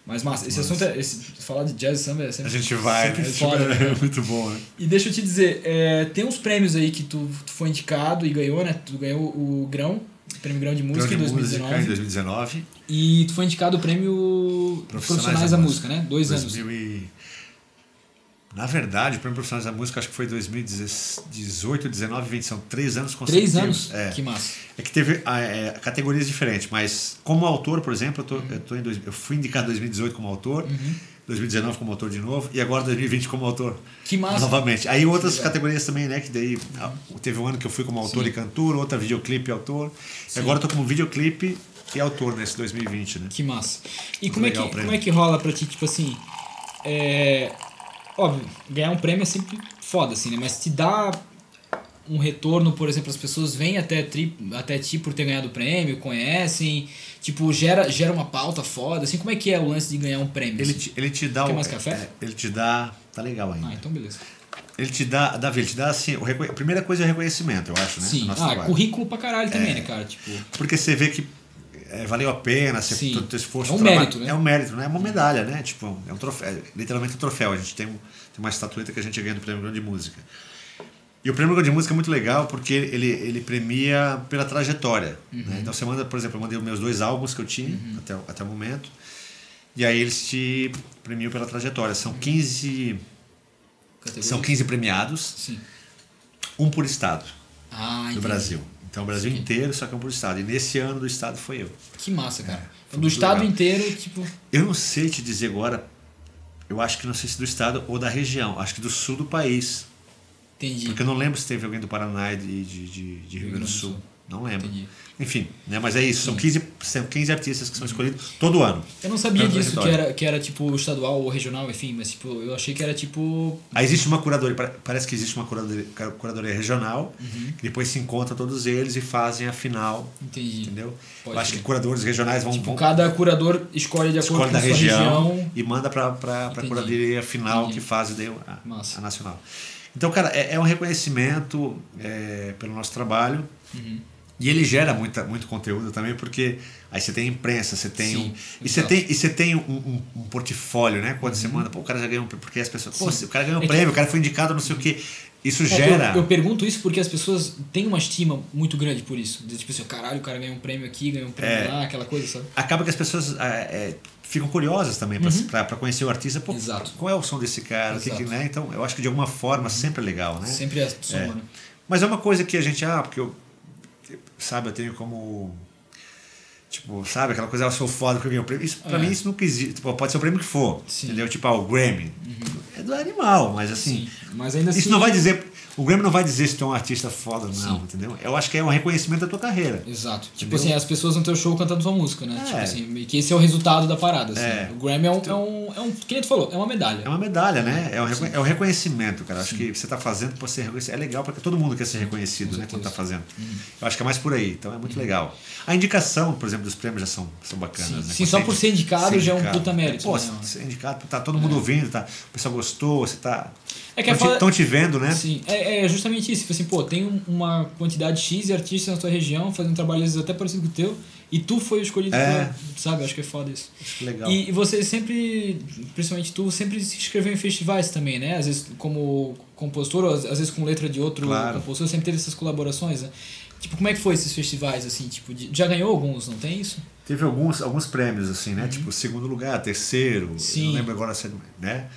Speaker 1: Mas massa, esse assunto é. Esse, falar de jazz samba é
Speaker 2: A
Speaker 1: sempre.
Speaker 2: gente vai,
Speaker 1: sempre
Speaker 2: né?
Speaker 1: foda, né?
Speaker 2: É muito bom, né?
Speaker 1: E deixa eu te dizer, é, tem uns prêmios aí que tu, tu foi indicado e ganhou, né? Tu ganhou o Grão, Prêmio Grão de Música
Speaker 2: Grão
Speaker 1: em
Speaker 2: de música
Speaker 1: 2019.
Speaker 2: em 2019.
Speaker 1: E tu foi indicado o Prêmio Profissionais, da música, né? Dois
Speaker 2: 2000
Speaker 1: anos.
Speaker 2: E... Na verdade, o Prêmio Profissionais da Música acho que foi 2018, 19, 20. São três anos
Speaker 1: Três
Speaker 2: consecutivos.
Speaker 1: anos?
Speaker 2: É.
Speaker 1: Que massa.
Speaker 2: É que teve ah, é, categorias diferentes, mas como autor, por exemplo, eu,
Speaker 1: Uhum.
Speaker 2: tô, eu, tô em dois, eu fui indicado em 2018 como autor, 2019 como autor de novo, e agora 2020 como autor.
Speaker 1: Que massa.
Speaker 2: Novamente. Aí outras categorias também, né? Que daí ah, teve um ano que eu fui como autor
Speaker 1: Sim.
Speaker 2: e cantor, outra videoclipe e autor. E
Speaker 1: Sim.
Speaker 2: agora eu tô como videoclipe e autor nesse 2020, né?
Speaker 1: Que massa. E
Speaker 2: Muito
Speaker 1: como é, que, como é que rola pra ti, tipo assim. É, óbvio, ganhar um prêmio é sempre foda, assim, né? Mas te dá um retorno, por exemplo, as pessoas vêm até, tri, até ti por ter ganhado o prêmio, conhecem, tipo, gera, gera uma pauta foda, assim, como é que é o lance de ganhar um prêmio?
Speaker 2: Ele
Speaker 1: assim?
Speaker 2: te, ele te dá
Speaker 1: Quer
Speaker 2: o-
Speaker 1: mais café?
Speaker 2: é, ele te dá. Tá legal ainda.
Speaker 1: Ah, então beleza.
Speaker 2: Ele te dá, Davi, ele te dá assim, o reconhe- a primeira coisa é o reconhecimento, eu acho, né?
Speaker 1: Sim, ah,
Speaker 2: trabalho.
Speaker 1: currículo pra caralho também, né, cara? Tipo,
Speaker 2: Porque você vê que é, valeu a pena, você,
Speaker 1: Sim.
Speaker 2: todo o teu esforço.
Speaker 1: É um
Speaker 2: trabalho-
Speaker 1: mérito, né?
Speaker 2: É um mérito, né? É uma medalha, né? Tipo, é um troféu, é literalmente um troféu. A gente tem, um, tem uma estatueta que a gente ganha do Prêmio Grande de Música. E o Prêmio de Música é muito legal porque ele, ele premia pela trajetória.
Speaker 1: Uhum.
Speaker 2: né? Então você manda, por exemplo, eu mandei os meus dois álbuns que eu tinha até, o- até o momento. E aí eles te premiam pela trajetória. São 15,
Speaker 1: categoria?
Speaker 2: são 15 premiados,
Speaker 1: Sim.
Speaker 2: um por estado
Speaker 1: Ah,
Speaker 2: do
Speaker 1: entendi.
Speaker 2: Brasil. Então o Brasil inteiro, só que um por estado. E nesse ano do estado foi eu.
Speaker 1: Que massa, cara.
Speaker 2: É,
Speaker 1: do estado
Speaker 2: legal.
Speaker 1: inteiro, tipo.
Speaker 2: Eu não sei te dizer agora, eu acho que não sei se do estado ou da região, acho que do sul do país.
Speaker 1: Entendi.
Speaker 2: Porque eu não lembro se teve alguém do Paraná e de, de, de, de Rio Grande do Sul. Não lembro.
Speaker 1: Entendi.
Speaker 2: Enfim, né? mas é isso, são 15, são 15 artistas que são escolhidos todo ano.
Speaker 1: Eu não sabia disso, que era, que era tipo estadual ou regional, enfim, mas tipo, eu achei que era tipo.
Speaker 2: Aí existe uma curadoria, pare- parece que existe uma curadoria, curadoria regional,
Speaker 1: Uhum.
Speaker 2: que depois se encontram todos eles e fazem a final,
Speaker 1: Entendi.
Speaker 2: entendeu?
Speaker 1: Pode
Speaker 2: eu acho
Speaker 1: ser.
Speaker 2: que curadores regionais vão,
Speaker 1: Tipo,
Speaker 2: vão
Speaker 1: cada curador escolhe de acordo
Speaker 2: escolhe
Speaker 1: com a
Speaker 2: região,
Speaker 1: região.
Speaker 2: e manda para a curadoria final
Speaker 1: Entendi.
Speaker 2: que faz daí a, a nacional. Então, cara, é, é um reconhecimento é, pelo nosso trabalho
Speaker 1: Uhum.
Speaker 2: e ele gera muita, muito conteúdo também, porque aí você tem imprensa, você tem
Speaker 1: Sim,
Speaker 2: um, e você.
Speaker 1: Uhum.
Speaker 2: tem e você tem um, um- um portfólio, né? Quando você manda, pô, o cara já ganhou um prêmio, porque as pessoas, pô,
Speaker 1: Sim.
Speaker 2: o cara ganhou um
Speaker 1: É que-
Speaker 2: prêmio, o cara foi indicado, não sei o quê. Isso
Speaker 1: É,
Speaker 2: gera.
Speaker 1: eu, eu pergunto isso porque as pessoas têm uma estima muito grande por isso. De, tipo assim, caralho, o cara ganhou um prêmio aqui, ganhou um prêmio
Speaker 2: É.
Speaker 1: lá, aquela coisa, sabe?
Speaker 2: acaba que as pessoas é, é, ficam curiosas também para conhecer o artista. Pô,
Speaker 1: Uhum. Exato.
Speaker 2: qual é o som desse cara? Que que.
Speaker 1: Uhum.
Speaker 2: né? Então, eu acho que de alguma forma sempre é legal, né?
Speaker 1: Sempre é soma,
Speaker 2: É.
Speaker 1: né?
Speaker 2: Mas é uma coisa que a gente, ah, porque eu, sabe, eu tenho como. Tipo, sabe, aquela coisa, eu sou foda porque eu ganhei o prêmio. Isso, pra
Speaker 1: É.
Speaker 2: mim, isso nunca existe. Tipo, pode ser o prêmio que for.
Speaker 1: Sim.
Speaker 2: Entendeu? Tipo, ah, o Grammy. É do animal, mas assim.
Speaker 1: Sim. Mas ainda assim.
Speaker 2: Isso não vai dizer. O Grammy não vai dizer se tu é um artista foda ou não,
Speaker 1: Sim.
Speaker 2: entendeu? Eu acho que é um reconhecimento da tua carreira.
Speaker 1: Exato. Tipo
Speaker 2: Entendeu?
Speaker 1: assim, as pessoas no teu show cantando sua música, né?
Speaker 2: É.
Speaker 1: Tipo assim, e que esse é o resultado da parada. Assim.
Speaker 2: É.
Speaker 1: O Grammy é um, é um. É um. Que nem tu falou, é uma medalha.
Speaker 2: É uma medalha, né? É um, é um reconhecimento, cara. Acho que você está fazendo por ser reconhecido. É legal porque todo mundo quer ser reconhecido, né? Quando está fazendo. Eu acho que é mais por aí. Então é muito legal. A indicação, por exemplo, dos prêmios já são, são bacanas,
Speaker 1: Sim,
Speaker 2: né?
Speaker 1: sim, só por ser indicado já é um puta mérito,
Speaker 2: Pô,
Speaker 1: né?
Speaker 2: ser indicado, tá todo mundo ouvindo, tá? O pessoal gostou, você tá.
Speaker 1: É que
Speaker 2: Estão te, te vendo, né?
Speaker 1: Sim, é, é justamente isso. Tipo assim, pô, tem um- uma quantidade X de artistas na tua região fazendo trabalho às vezes até parecido com o teu e tu foi o escolhido,
Speaker 2: É.
Speaker 1: pra- sabe? Acho que é foda isso.
Speaker 2: Acho que legal.
Speaker 1: E, e você sempre, principalmente tu, sempre se inscreveu em festivais também, né? Às vezes como compositor, ou às, às vezes com letra de outro
Speaker 2: Claro.
Speaker 1: compositor, sempre teve essas colaborações, né? Tipo, como é que foi esses festivais, assim? Tipo, de- já ganhou alguns, não tem isso?
Speaker 2: Teve alguns, alguns prêmios, assim, né? Tipo, segundo lugar, terceiro.
Speaker 1: Uhum. Sim. Uhum.
Speaker 2: Não lembro agora, se- né?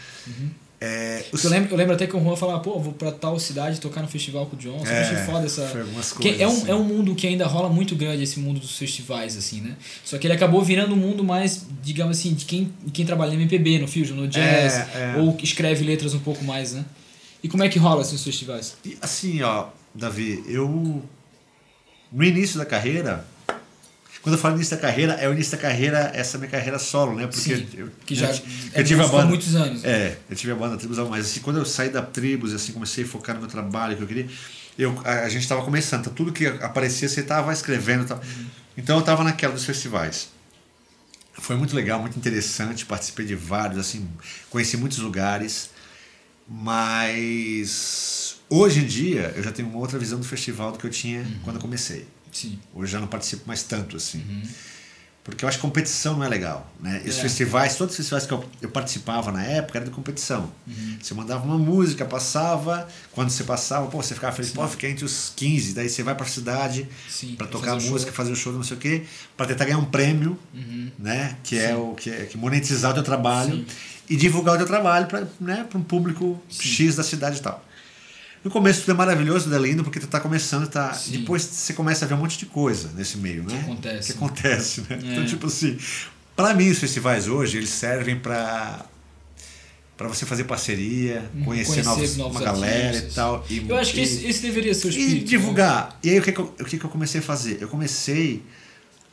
Speaker 2: É, os-
Speaker 1: Eu lembro, eu lembro até que o Juan falava, pô, vou pra tal cidade tocar no festival com o John. Eu
Speaker 2: É,
Speaker 1: achei foda essa.
Speaker 2: foi algumas coisas,
Speaker 1: é um,
Speaker 2: assim.
Speaker 1: é um mundo que ainda rola muito grande, esse mundo dos festivais, assim, né? Só que ele acabou virando um mundo mais, digamos assim, de quem, quem trabalha no MPB, no Fusion, no jazz,
Speaker 2: É, é.
Speaker 1: ou escreve letras um pouco mais, né? E como é que rola esses festivais?
Speaker 2: E assim, ó, Davi, eu. No início da carreira. Quando eu falo início da carreira, é o início da carreira, essa minha carreira solo, né? Porque
Speaker 1: Sim,
Speaker 2: eu,
Speaker 1: que já
Speaker 2: eu,
Speaker 1: é
Speaker 2: eu tive a banda.
Speaker 1: muitos anos. né?
Speaker 2: É, eu tive a banda Tribos ao Mais. Assim, quando eu saí da Tribos, assim, comecei a focar no meu trabalho que eu queria, eu, a, a gente estava começando, então tudo que aparecia você estava escrevendo. Tal.
Speaker 1: Uhum.
Speaker 2: Então eu estava naquela dos festivais. Foi muito legal, muito interessante, participei de vários, assim, conheci muitos lugares, mas hoje em dia eu já tenho uma outra visão do festival do que eu tinha
Speaker 1: Uhum.
Speaker 2: quando eu comecei.
Speaker 1: Sim.
Speaker 2: Hoje já não participo mais tanto assim. Porque eu acho que competição não é legal. Né? Os
Speaker 1: É.
Speaker 2: festivais, todos os festivais que eu, eu participava na época era de competição.
Speaker 1: Uhum.
Speaker 2: Você mandava uma música, passava, quando você passava, pô, você ficava feliz, pô, fiquei entre os 15, daí você vai pra cidade
Speaker 1: Sim,
Speaker 2: para tocar
Speaker 1: fazer
Speaker 2: música,
Speaker 1: show.
Speaker 2: fazer o show, não sei o quê, para tentar ganhar um prêmio,
Speaker 1: Uhum.
Speaker 2: né? Que é o que é que monetizar o teu trabalho e divulgar o teu trabalho para né, pra um público X da cidade e tal. No começo tudo é maravilhoso, tudo é lindo, porque tu tá começando, tá.
Speaker 1: Sim.
Speaker 2: Depois você começa a ver um monte de coisa nesse meio, né?
Speaker 1: acontece.
Speaker 2: Que acontece, né?
Speaker 1: É.
Speaker 2: Então, tipo assim, para mim os festivais hoje, eles servem para para você fazer parceria,
Speaker 1: Uhum,
Speaker 2: conhecer,
Speaker 1: conhecer
Speaker 2: novos,
Speaker 1: novos
Speaker 2: uma galera
Speaker 1: artistas.
Speaker 2: e tal. E,
Speaker 1: Eu acho que
Speaker 2: e-
Speaker 1: esse, esse deveria ser o espírito.
Speaker 2: e
Speaker 1: né?
Speaker 2: divulgar. E aí o que, que, eu, o que, que eu comecei a fazer? Eu comecei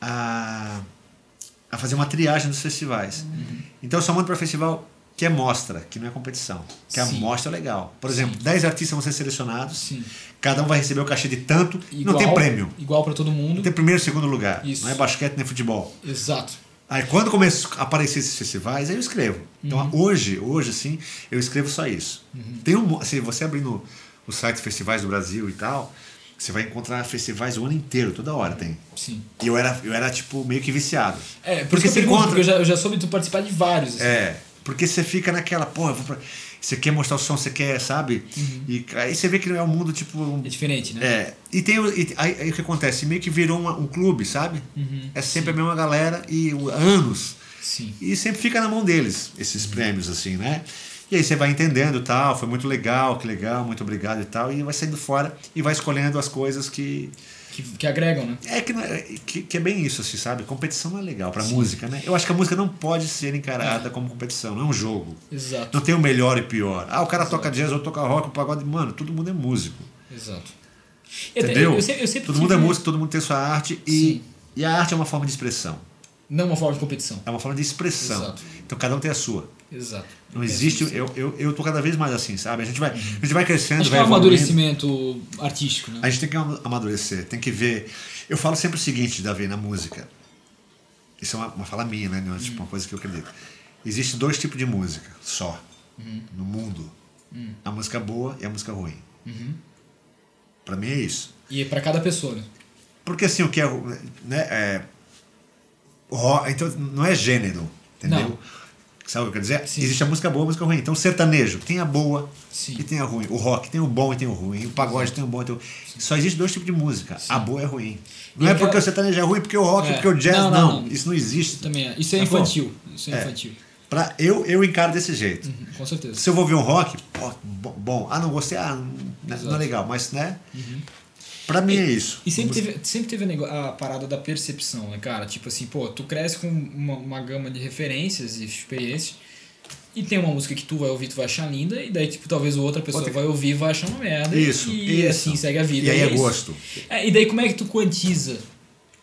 Speaker 2: a, a fazer uma triagem dos festivais.
Speaker 1: Uhum.
Speaker 2: Então eu só mando para festival que é mostra, que não é competição. Que a
Speaker 1: Sim.
Speaker 2: mostra é legal. Por exemplo, 10 artistas vão ser selecionados,
Speaker 1: Sim.
Speaker 2: cada um vai receber o cachê de tanto,
Speaker 1: Igual,
Speaker 2: não tem prêmio.
Speaker 1: Igual pra todo mundo.
Speaker 2: Não tem primeiro e segundo lugar.
Speaker 1: Isso.
Speaker 2: Não é basquete nem futebol.
Speaker 1: Exato.
Speaker 2: Aí quando começam a aparecer esses festivais, aí eu escrevo. Então
Speaker 1: Uhum.
Speaker 2: hoje, hoje assim, eu escrevo só isso. Tem um, se você abrir no, o site Festivais do Brasil e tal, você vai encontrar festivais o ano inteiro, toda hora tem.
Speaker 1: Sim.
Speaker 2: E eu era, eu era tipo meio que viciado.
Speaker 1: É, por
Speaker 2: Porque você
Speaker 1: pergunto,
Speaker 2: encontra-
Speaker 1: porque eu já, eu já soube tu participar de vários. assim.
Speaker 2: É, porque você fica naquela, vou pra... você quer mostrar o som, você quer, sabe? E aí você vê que não é um mundo tipo.
Speaker 1: É diferente, né?
Speaker 2: É, e tem o- e, aí, aí o que acontece? Meio que virou uma- um clube, sabe?
Speaker 1: Uhum.
Speaker 2: É sempre a mesma galera e anos.
Speaker 1: Sim.
Speaker 2: E sempre fica na mão deles, esses prêmios, assim, né? E aí você vai entendendo e tal, foi muito legal, que legal, muito obrigado e tal, e vai saindo fora e vai escolhendo as coisas que.
Speaker 1: Que, que agregam, né?
Speaker 2: É que, é- que, que é bem isso, assim, sabe? Competição é legal pra música, né? Eu acho que a música não pode ser encarada como competição, não é um jogo.
Speaker 1: Exato.
Speaker 2: Não tem o melhor e pior. Ah, o cara toca jazz, ou toca rock, o pagode. Mano, todo mundo é músico.
Speaker 1: Exato. Eu-
Speaker 2: Entendeu?
Speaker 1: Eu, sempre, eu sempre
Speaker 2: todo mundo é músico, todo mundo tem sua arte e,
Speaker 1: Sim.
Speaker 2: e a arte é uma forma de expressão.
Speaker 1: Não uma forma de competição.
Speaker 2: É uma forma de expressão.
Speaker 1: Exato.
Speaker 2: Então cada um tem a sua.
Speaker 1: Exato.
Speaker 2: Não existe. Eu, eu, eu tô cada vez mais assim, sabe? A gente vai, a gente vai crescendo,
Speaker 1: Acho que
Speaker 2: vai
Speaker 1: é um amadurecimento artístico, né?
Speaker 2: A gente tem que amadurecer, tem que ver. Eu falo sempre o seguinte, Davi, na música. Isso é uma, uma fala minha, né? Tipo uma coisa que eu acredito. Existem dois tipos de música só no mundo: a música boa e a música ruim. Pra mim é isso.
Speaker 1: E é pra cada pessoa, né?
Speaker 2: Porque assim, o que é. Né, é então não é gênero, entendeu?
Speaker 1: Não.
Speaker 2: Sabe o que eu quero dizer?
Speaker 1: Sim.
Speaker 2: Existe a música boa e a música ruim. Então, o sertanejo tem a boa
Speaker 1: Sim.
Speaker 2: e tem a ruim. O rock tem o bom e tem o ruim. O pagode tem o bom e tem o Só existe dois tipos de música. A boa e a ruim. Não
Speaker 1: E
Speaker 2: é porque o sertanejo é ruim, porque o rock,
Speaker 1: É.
Speaker 2: porque o jazz.
Speaker 1: Não,
Speaker 2: Não,
Speaker 1: não, não.
Speaker 2: Isso não existe.
Speaker 1: Também é. Isso é
Speaker 2: Sacou?
Speaker 1: infantil. Isso é,
Speaker 2: É.
Speaker 1: infantil.
Speaker 2: Pra, eu, eu encaro desse jeito.
Speaker 1: Uhum, Com certeza.
Speaker 2: Se eu vou ver um rock, pô, bom, bom. Ah, não gostei, ah, não, não é legal. Mas, né? Pra mim é isso.
Speaker 1: E sempre teve, sempre teve a parada da percepção, né, cara? Tipo assim, pô, tu cresce com uma, uma gama de referências e experiências. E tem uma música que tu vai ouvir, tu vai achar linda, e daí, tipo, talvez outra pessoa
Speaker 2: Outra-
Speaker 1: vai ouvir e vai achar uma merda.
Speaker 2: Isso,
Speaker 1: E
Speaker 2: isso.
Speaker 1: assim segue a vida.
Speaker 2: E aí é
Speaker 1: isso.
Speaker 2: gosto.
Speaker 1: É, e daí como é que tu quantiza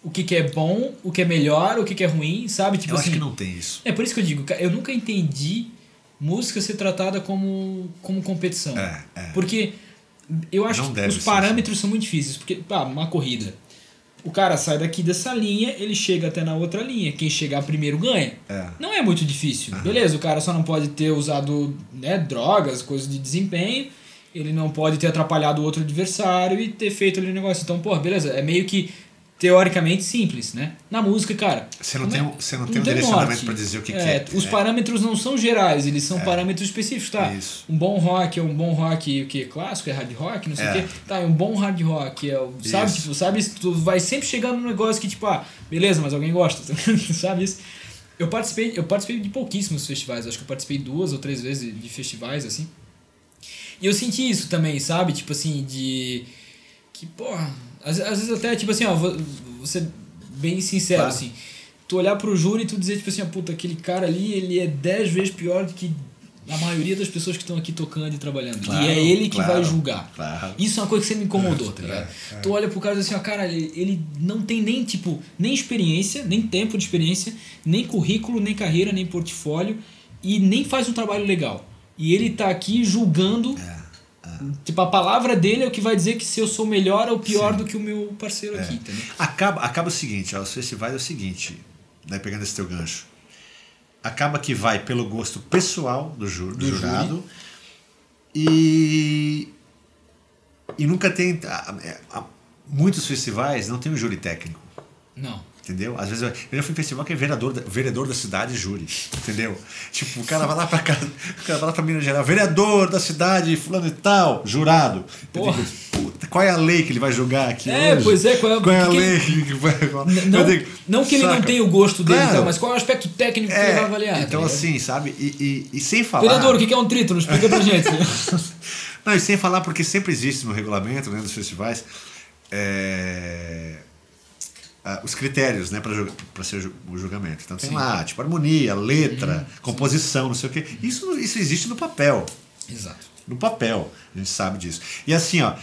Speaker 1: o que, que é bom, o que é melhor, o que, que é ruim, sabe? Tipo
Speaker 2: eu
Speaker 1: assim.
Speaker 2: acho que não tem isso.
Speaker 1: É por isso que eu digo, eu nunca entendi música ser tratada como, como competição.
Speaker 2: É, é.
Speaker 1: Porque eu acho
Speaker 2: Não
Speaker 1: que os
Speaker 2: ser
Speaker 1: parâmetros são muito difíceis. Porque, pá, uma corrida. O cara sai daqui dessa linha, ele chega até na outra linha. Quem chegar primeiro ganha.
Speaker 2: É.
Speaker 1: Não é muito difícil. Beleza, o cara só não pode ter usado né, drogas, coisas de desempenho. Ele não pode ter atrapalhado o outro adversário e ter feito ali o negócio. Então, pô, beleza, é meio que teoricamente simples, né? Na música, cara.
Speaker 2: Você não tem
Speaker 1: é-
Speaker 2: um- você não tem um direcionamento pra dizer o que que é.
Speaker 1: Os
Speaker 2: É.
Speaker 1: parâmetros não são gerais, eles são parâmetros específicos, tá?
Speaker 2: Isso.
Speaker 1: Um bom rock é um bom rock o que clássico, é hard rock, não sei o
Speaker 2: É.
Speaker 1: quê. Tá, um bom hard rock é o, sabe, tipo, sabe, tu vai sempre chegando num negócio que tipo, ah, beleza, mas alguém gosta, sabe isso? Eu participei, eu participei de pouquíssimos festivais, acho que eu participei duas ou três vezes de festivais assim. E eu senti isso também, sabe? Tipo assim, de que, porra, às, às vezes até tipo assim, ó, vou, vou ser bem sincero
Speaker 2: Claro.
Speaker 1: assim. Tu olhar pro júri e tu dizer tipo assim, ó, puta, aquele cara ali, ele é dez vezes pior do que a maioria das pessoas que estão aqui tocando e trabalhando.
Speaker 2: Claro,
Speaker 1: e é ele que
Speaker 2: claro,
Speaker 1: vai julgar.
Speaker 2: claro.
Speaker 1: Isso é uma coisa que sempre me incomodou, tá
Speaker 2: É,
Speaker 1: ligado?
Speaker 2: é.
Speaker 1: Tu olha pro cara e diz assim, ó, cara, ele, ele não tem nem, tipo, nem experiência, nem tempo de experiência, nem currículo, nem carreira, nem portfólio, e nem faz um trabalho legal. E ele tá aqui julgando.
Speaker 2: É,
Speaker 1: Tipo, a palavra dele é o que vai dizer que se eu sou melhor ou pior
Speaker 2: Sim.
Speaker 1: do que o meu parceiro
Speaker 2: É.
Speaker 1: aqui, entendeu?
Speaker 2: Acaba, acaba o seguinte, ó, os festivais é o seguinte, né, pegando esse teu gancho. Acaba que vai pelo gosto pessoal do, ju- do
Speaker 1: Do
Speaker 2: jurado e, e nunca tem. a- a- a- muitos festivais não tem um júri técnico.
Speaker 1: Não.
Speaker 2: Entendeu? Às vezes eu, eu fui em festival que é vereador, da- vereador da cidade júri. Entendeu? Tipo, o cara vai lá pra casa, o cara vai lá pra Minas Gerais, vereador da cidade, fulano e tal, jurado.
Speaker 1: Porra.
Speaker 2: digo, qual é a lei que ele vai julgar aqui?
Speaker 1: É,
Speaker 2: hoje?
Speaker 1: pois é, qual é-
Speaker 2: qual é a lei que vai.
Speaker 1: N- Não,
Speaker 2: digo,
Speaker 1: não que ele não
Speaker 2: saca?
Speaker 1: tenha o gosto dele,
Speaker 2: Claro.
Speaker 1: então, mas qual é o aspecto técnico que ele vai
Speaker 2: É,
Speaker 1: avaliar?
Speaker 2: então
Speaker 1: tá
Speaker 2: assim, sabe? E, e, e sem falar.
Speaker 1: Vereador, o que que é um trítono? Explica pra gente.
Speaker 2: Não, e sem falar, porque sempre existe no regulamento né, dos festivais é, ah, os critérios né, para ser ju- o julgamento. Então tem
Speaker 1: Sim.
Speaker 2: lá, tipo, harmonia, letra, composição, não sei o quê. Isso, isso existe no papel.
Speaker 1: Exato.
Speaker 2: No papel, a gente sabe disso. E assim, ó,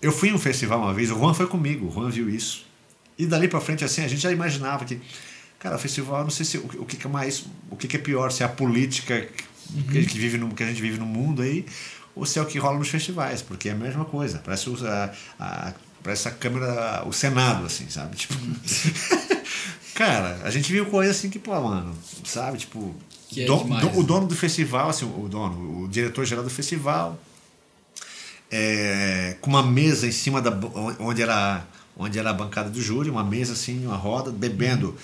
Speaker 2: eu fui em um festival uma vez, o Juan foi comigo, o Juan viu isso. E dali pra frente, assim, a gente já imaginava que. Cara, o festival, não sei se o, o que, que é mais. O que, que é pior, se é a política que, que, a gente vive no, que a gente vive no mundo aí, ou se é o que rola nos festivais, porque é a mesma coisa. Parece a, a, parece a Câmara, o Senado, assim, sabe? Tipo. cara, a gente viu coisa assim que, pô, mano, sabe? Tipo.
Speaker 1: É
Speaker 2: don-
Speaker 1: demais,
Speaker 2: do- o
Speaker 1: né?
Speaker 2: dono do festival, assim, o dono, o diretor-geral do festival, é, com uma mesa em cima da onde era onde era a bancada do júri, uma mesa assim, uma roda, bebendo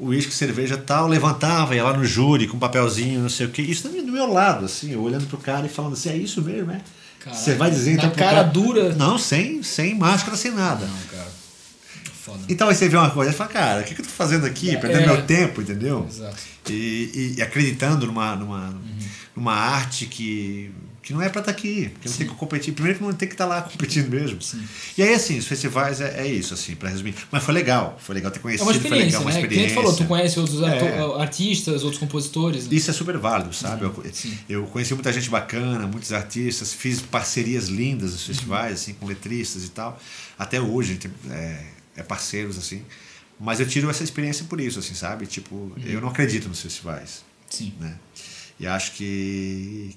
Speaker 2: uísque, cerveja e tal, levantava, ia lá no júri com um papelzinho, não sei o quê. Isso também do meu lado, assim, eu olhando pro cara e falando assim, é isso mesmo, é?
Speaker 1: Caralho,
Speaker 2: Você vai dizer então pro
Speaker 1: cara dura.
Speaker 2: Não, sem, sem máscara, sem nada.
Speaker 1: Não, cara. Foda.
Speaker 2: Então aí você vê uma coisa e fala, cara, o que, que eu tô fazendo aqui? Perdendo
Speaker 1: É.
Speaker 2: meu tempo, entendeu?
Speaker 1: Exato.
Speaker 2: E, e- e acreditando numa, numa,
Speaker 1: Uhum.
Speaker 2: numa arte que, que não é pra estar aqui, que não tem que competir. Primeiro que não tem que estar lá competindo mesmo.
Speaker 1: Sim.
Speaker 2: E aí, assim, os festivais é, é isso, assim, pra resumir. Mas foi legal, foi legal ter
Speaker 1: É
Speaker 2: conhecido,
Speaker 1: uma
Speaker 2: foi
Speaker 1: experiência,
Speaker 2: legal, uma
Speaker 1: né?
Speaker 2: Experiência.
Speaker 1: tu falou, tu conhece outros
Speaker 2: É.
Speaker 1: artistas, outros compositores. né?
Speaker 2: Isso é super válido, sabe? Eu, eu conheci muita gente bacana, muitos artistas, fiz parcerias lindas nos festivais, assim, com letristas e tal. Até hoje a gente é, é parceiros, assim. Mas eu tiro essa experiência por isso, assim, sabe? Tipo, eu não acredito nos festivais,
Speaker 1: Sim.
Speaker 2: né? E acho que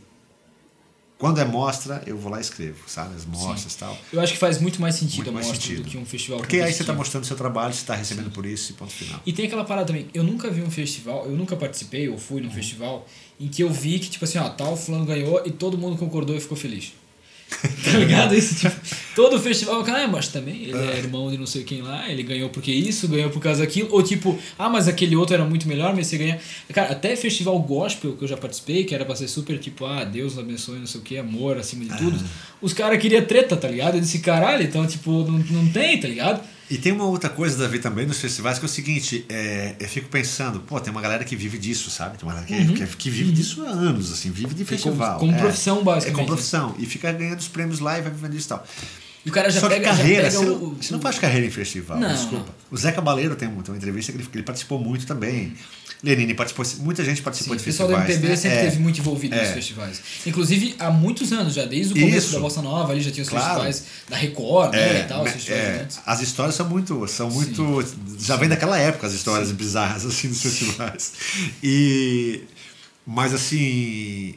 Speaker 2: quando é mostra, eu vou lá e escrevo, sabe? As mostras e tal.
Speaker 1: Eu acho que faz muito mais sentido
Speaker 2: Muito
Speaker 1: a
Speaker 2: mais
Speaker 1: mostra
Speaker 2: sentido.
Speaker 1: do que um festival
Speaker 2: Porque aí você está mostrando o seu trabalho, você está recebendo por isso e ponto final.
Speaker 1: E tem aquela parada também, eu nunca vi um festival, eu nunca participei ou fui num
Speaker 2: Uhum.
Speaker 1: festival em que eu vi que, tipo assim, ó, tal fulano ganhou e todo mundo concordou e ficou feliz. tá ligado? Esse, tipo, todo festival, ah, mas também ele é irmão de não sei quem lá, ele ganhou porque isso, ganhou por causa daquilo, ou tipo, ah, mas aquele outro era muito melhor, mas você ganha. Cara, até festival gospel que eu já participei, que era pra ser super tipo, ah, Deus abençoe, não sei o que, amor acima de tudo, os caras queriam treta, tá ligado? Eu disse, caralho, então, tipo, não, não tem, tá ligado?
Speaker 2: E tem uma outra coisa, Davi, também nos festivais, que é o seguinte, é, eu fico pensando, pô, tem uma galera que vive disso, sabe? Tem uma galera que, que, que vive disso há anos, assim, vive de festival.
Speaker 1: como
Speaker 2: é.
Speaker 1: profissão,
Speaker 2: É
Speaker 1: basicamente.
Speaker 2: como profissão. E fica ganhando os prêmios lá e vai vivendo isso e tal.
Speaker 1: E o cara já
Speaker 2: Só que
Speaker 1: pega, já
Speaker 2: carreira, você,
Speaker 1: o,
Speaker 2: não, você não faz carreira em festival,
Speaker 1: Não,
Speaker 2: desculpa. O Zé Cabaleiro tem, tem uma entrevista que ele, que ele participou muito também. Lenine participou, muita gente participou
Speaker 1: Sim, o
Speaker 2: de
Speaker 1: pessoal do
Speaker 2: festivais.
Speaker 1: MPB
Speaker 2: né?
Speaker 1: sempre
Speaker 2: É.
Speaker 1: esteve muito envolvido nos
Speaker 2: É.
Speaker 1: festivais. Inclusive, há muitos anos já, desde o começo
Speaker 2: Isso.
Speaker 1: da Bossa Nova, ali já tinha os
Speaker 2: Claro.
Speaker 1: festivais da Record, né, e tal,
Speaker 2: é,
Speaker 1: festivais
Speaker 2: é, as histórias são muito, são muito, já vem daquela época as histórias bizarras assim dos festivais. E mas assim,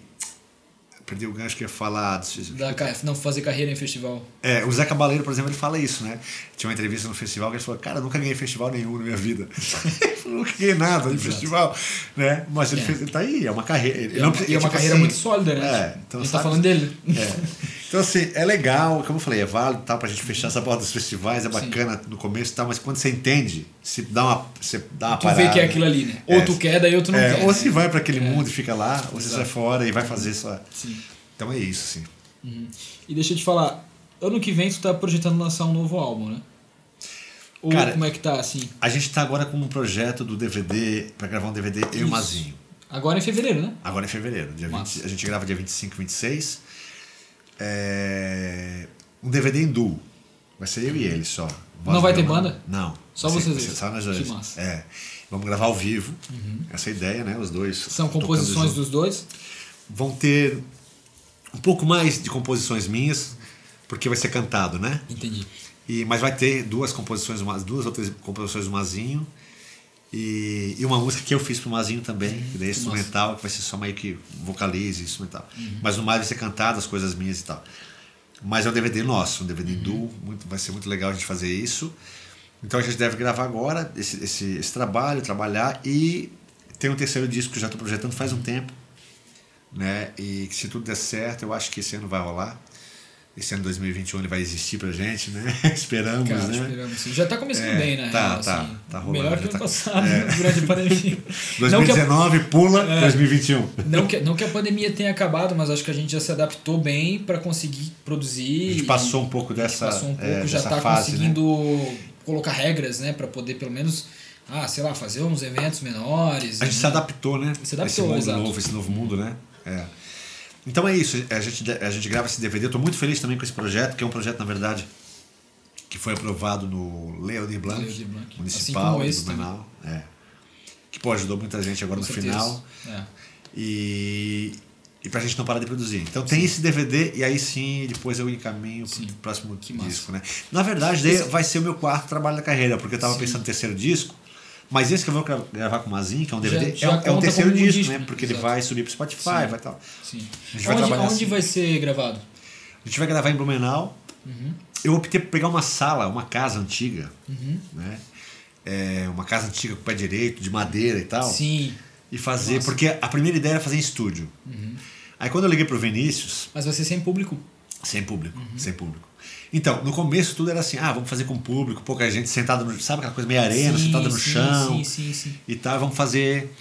Speaker 2: perdi o gancho que ia falar.
Speaker 1: Da, não fazer carreira em festival.
Speaker 2: É, o Zé Cabaleiro, por exemplo, ele fala isso, né? Tinha uma entrevista no festival que ele falou, cara, nunca ganhei festival nenhum na minha vida. ele falou, nunca ganhei nada de festival, né? Mas ele,
Speaker 1: É.
Speaker 2: fez, ele tá aí, é uma carreira. ele
Speaker 1: E é
Speaker 2: não
Speaker 1: uma, e é uma
Speaker 2: tipo
Speaker 1: carreira
Speaker 2: assim,
Speaker 1: muito sólida, né?
Speaker 2: É, então
Speaker 1: a gente tá
Speaker 2: sabe-
Speaker 1: falando dele.
Speaker 2: É. Então, assim, é legal, como eu falei, é válido tá, pra gente fechar essa porta dos festivais, é bacana no começo e tal, mas quando você entende, se dá uma, você dá uma
Speaker 1: Tu
Speaker 2: parada.
Speaker 1: vê que é aquilo ali, né? Ou
Speaker 2: É.
Speaker 1: tu quer, daí ou tu não
Speaker 2: É,
Speaker 1: quer.
Speaker 2: ou
Speaker 1: né?
Speaker 2: se vai para aquele mundo e fica lá, ou se sai fora e vai fazer só.
Speaker 1: Sim.
Speaker 2: Então é isso, assim.
Speaker 1: Uhum. E deixa eu te falar, ano que vem tu tá projetando lançar um novo álbum, né? Ou
Speaker 2: Cara,
Speaker 1: como é que tá, assim?
Speaker 2: A gente tá agora com um projeto do DVD, para gravar um DVD eu e o
Speaker 1: Isso.
Speaker 2: Mazinho.
Speaker 1: Agora em fevereiro, né?
Speaker 2: Agora em fevereiro. Dia
Speaker 1: Massa.
Speaker 2: 20, a gente grava dia 25, 26. É, um DVD em duo. Vai ser eu e ele só. Voz
Speaker 1: Não vai ter banda?
Speaker 2: Não.
Speaker 1: Só
Speaker 2: Vai ser-
Speaker 1: vocês dois.
Speaker 2: Só nós
Speaker 1: Que
Speaker 2: dois.
Speaker 1: massa.
Speaker 2: É. Vamos gravar ao vivo. Essa é a ideia, né? Os dois.
Speaker 1: São composições dos dois?
Speaker 2: Vão ter um pouco mais de composições minhas, porque vai ser cantado, né?
Speaker 1: Entendi.
Speaker 2: E, mas vai ter duas composições, duas ou três composições do Mazinho. E, e uma música que eu fiz pro Mazinho também, que daí é instrumental, que vai ser só meio que vocalize, instrumental.
Speaker 1: Uhum.
Speaker 2: Mas no mais vai ser cantado, as coisas minhas e tal. Mas é um DVD nosso, um DVD
Speaker 1: Uhum.
Speaker 2: duo, muito, vai ser muito legal a gente fazer isso. Então a gente deve gravar agora esse, esse, esse trabalho, trabalhar e tem um terceiro disco que eu já estou projetando faz um tempo. Né? E que se tudo der certo, eu acho que esse ano vai rolar. Esse ano 2021 ele vai existir pra gente, né? Esperamos,
Speaker 1: Cara,
Speaker 2: né?
Speaker 1: esperamos sim. Já tá começando
Speaker 2: É,
Speaker 1: bem, né?
Speaker 2: tá,
Speaker 1: real,
Speaker 2: tá,
Speaker 1: assim.
Speaker 2: tá rolando,
Speaker 1: Melhor que ano
Speaker 2: tá-
Speaker 1: passado,
Speaker 2: é.
Speaker 1: durante a pandemia. Não que, a,
Speaker 2: 2019 pula
Speaker 1: É.
Speaker 2: 2021.
Speaker 1: não, que, não que a pandemia tenha acabado, mas acho que a gente já se adaptou bem para conseguir produzir.
Speaker 2: A gente passou um pouco
Speaker 1: a gente
Speaker 2: dessa,
Speaker 1: passou um pouco,
Speaker 2: é,
Speaker 1: já tá
Speaker 2: fase, né?
Speaker 1: conseguindo colocar regras, né? para poder pelo menos, ah, sei lá, fazer uns eventos menores.
Speaker 2: A gente se adaptou, né?
Speaker 1: Se adaptou,
Speaker 2: esse mundo
Speaker 1: exato.
Speaker 2: novo, esse novo mundo, né? É. Então é isso, a gente, a gente grava esse DVD. Eu tô muito feliz também com esse projeto, que é um projeto, na verdade, que foi aprovado no Leo de Blanc,
Speaker 1: Blanc. Assim
Speaker 2: municipal de
Speaker 1: esse
Speaker 2: Blumenau. É. Que pô, ajudou muita gente agora
Speaker 1: Com
Speaker 2: no
Speaker 1: certeza.
Speaker 2: final.
Speaker 1: É.
Speaker 2: E, e pra gente não parar de produzir. Então tem esse DVD e aí sim depois eu encaminho pro
Speaker 1: Sim.
Speaker 2: próximo
Speaker 1: Que massa.
Speaker 2: disco, né? Na verdade, daí vai ser o meu quarto trabalho da carreira, porque eu tava
Speaker 1: Sim.
Speaker 2: pensando no terceiro disco, Mas esse que eu vou gra- gravar com o Mazin, que é um DVD,
Speaker 1: Já- já
Speaker 2: é, o- é o terceiro disco,
Speaker 1: disco,
Speaker 2: né? Porque ele
Speaker 1: Exato.
Speaker 2: vai subir pro Spotify,
Speaker 1: Sim.
Speaker 2: vai tal.
Speaker 1: Sim.
Speaker 2: A gente vai
Speaker 1: Onde,
Speaker 2: trabalhar
Speaker 1: onde
Speaker 2: assim.
Speaker 1: vai ser gravado?
Speaker 2: A gente vai gravar em Blumenau.
Speaker 1: Uhum.
Speaker 2: Eu optei por pegar uma sala, uma casa antiga,
Speaker 1: Uhum.
Speaker 2: né? É, uma casa antiga com pé direito, de madeira e tal.
Speaker 1: Sim.
Speaker 2: E fazer,
Speaker 1: Nossa.
Speaker 2: porque a primeira ideia era fazer em estúdio. Aí quando eu liguei pro Vinícius,
Speaker 1: Mas vai ser sem público.
Speaker 2: Sem público,
Speaker 1: Uhum.
Speaker 2: sem público. Então, no começo tudo era assim, ah, vamos fazer com público, pouca gente sentada no, sabe aquela coisa meio arena,
Speaker 1: Sim,
Speaker 2: sentada no
Speaker 1: sim,
Speaker 2: chão
Speaker 1: Sim, sim, sim.
Speaker 2: e tal, vamos fazer.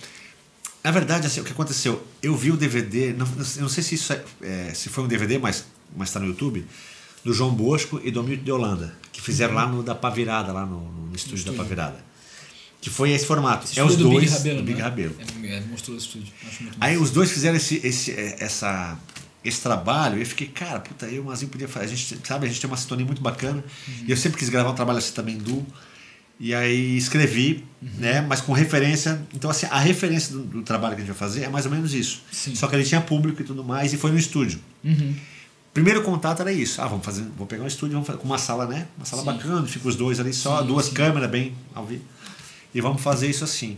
Speaker 2: Na verdade, assim, o que aconteceu? Eu vi o DVD, não, eu não sei se isso é, é, se foi um DVD, mas mas está no YouTube, do João Bosco e do Hamilton de Holanda, que fizeram lá no da Pavirada, lá no, no estúdio da
Speaker 1: estúdio.
Speaker 2: Pavirada. Que foi esse formato.
Speaker 1: Esse
Speaker 2: é os
Speaker 1: do
Speaker 2: dois
Speaker 1: Big Rabelo,
Speaker 2: do Big
Speaker 1: né?
Speaker 2: Rabelo.
Speaker 1: É, é, mostrou o estúdio.
Speaker 2: Aí os dois fizeram esse, esse, é, essa, esse trabalho e eu fiquei, cara, puta, eu e o Mazinho podia fazer. A gente, sabe, a gente tem uma sintonia muito bacana. E eu sempre quis gravar um trabalho assim também do. E aí escrevi, né? Mas com referência. Então, assim, a referência do, do trabalho que a gente vai fazer é mais ou menos isso.
Speaker 1: Sim.
Speaker 2: Só que ele tinha público e tudo mais, e foi no estúdio.
Speaker 1: Uhum.
Speaker 2: Primeiro contato era isso. Ah, vamos fazer. Vou pegar um estúdio, vamos fazer, com uma sala, né? Uma sala
Speaker 1: Sim.
Speaker 2: bacana, fica os dois ali só,
Speaker 1: Sim,
Speaker 2: duas câmeras bem ao vivo. E vamos fazer isso assim.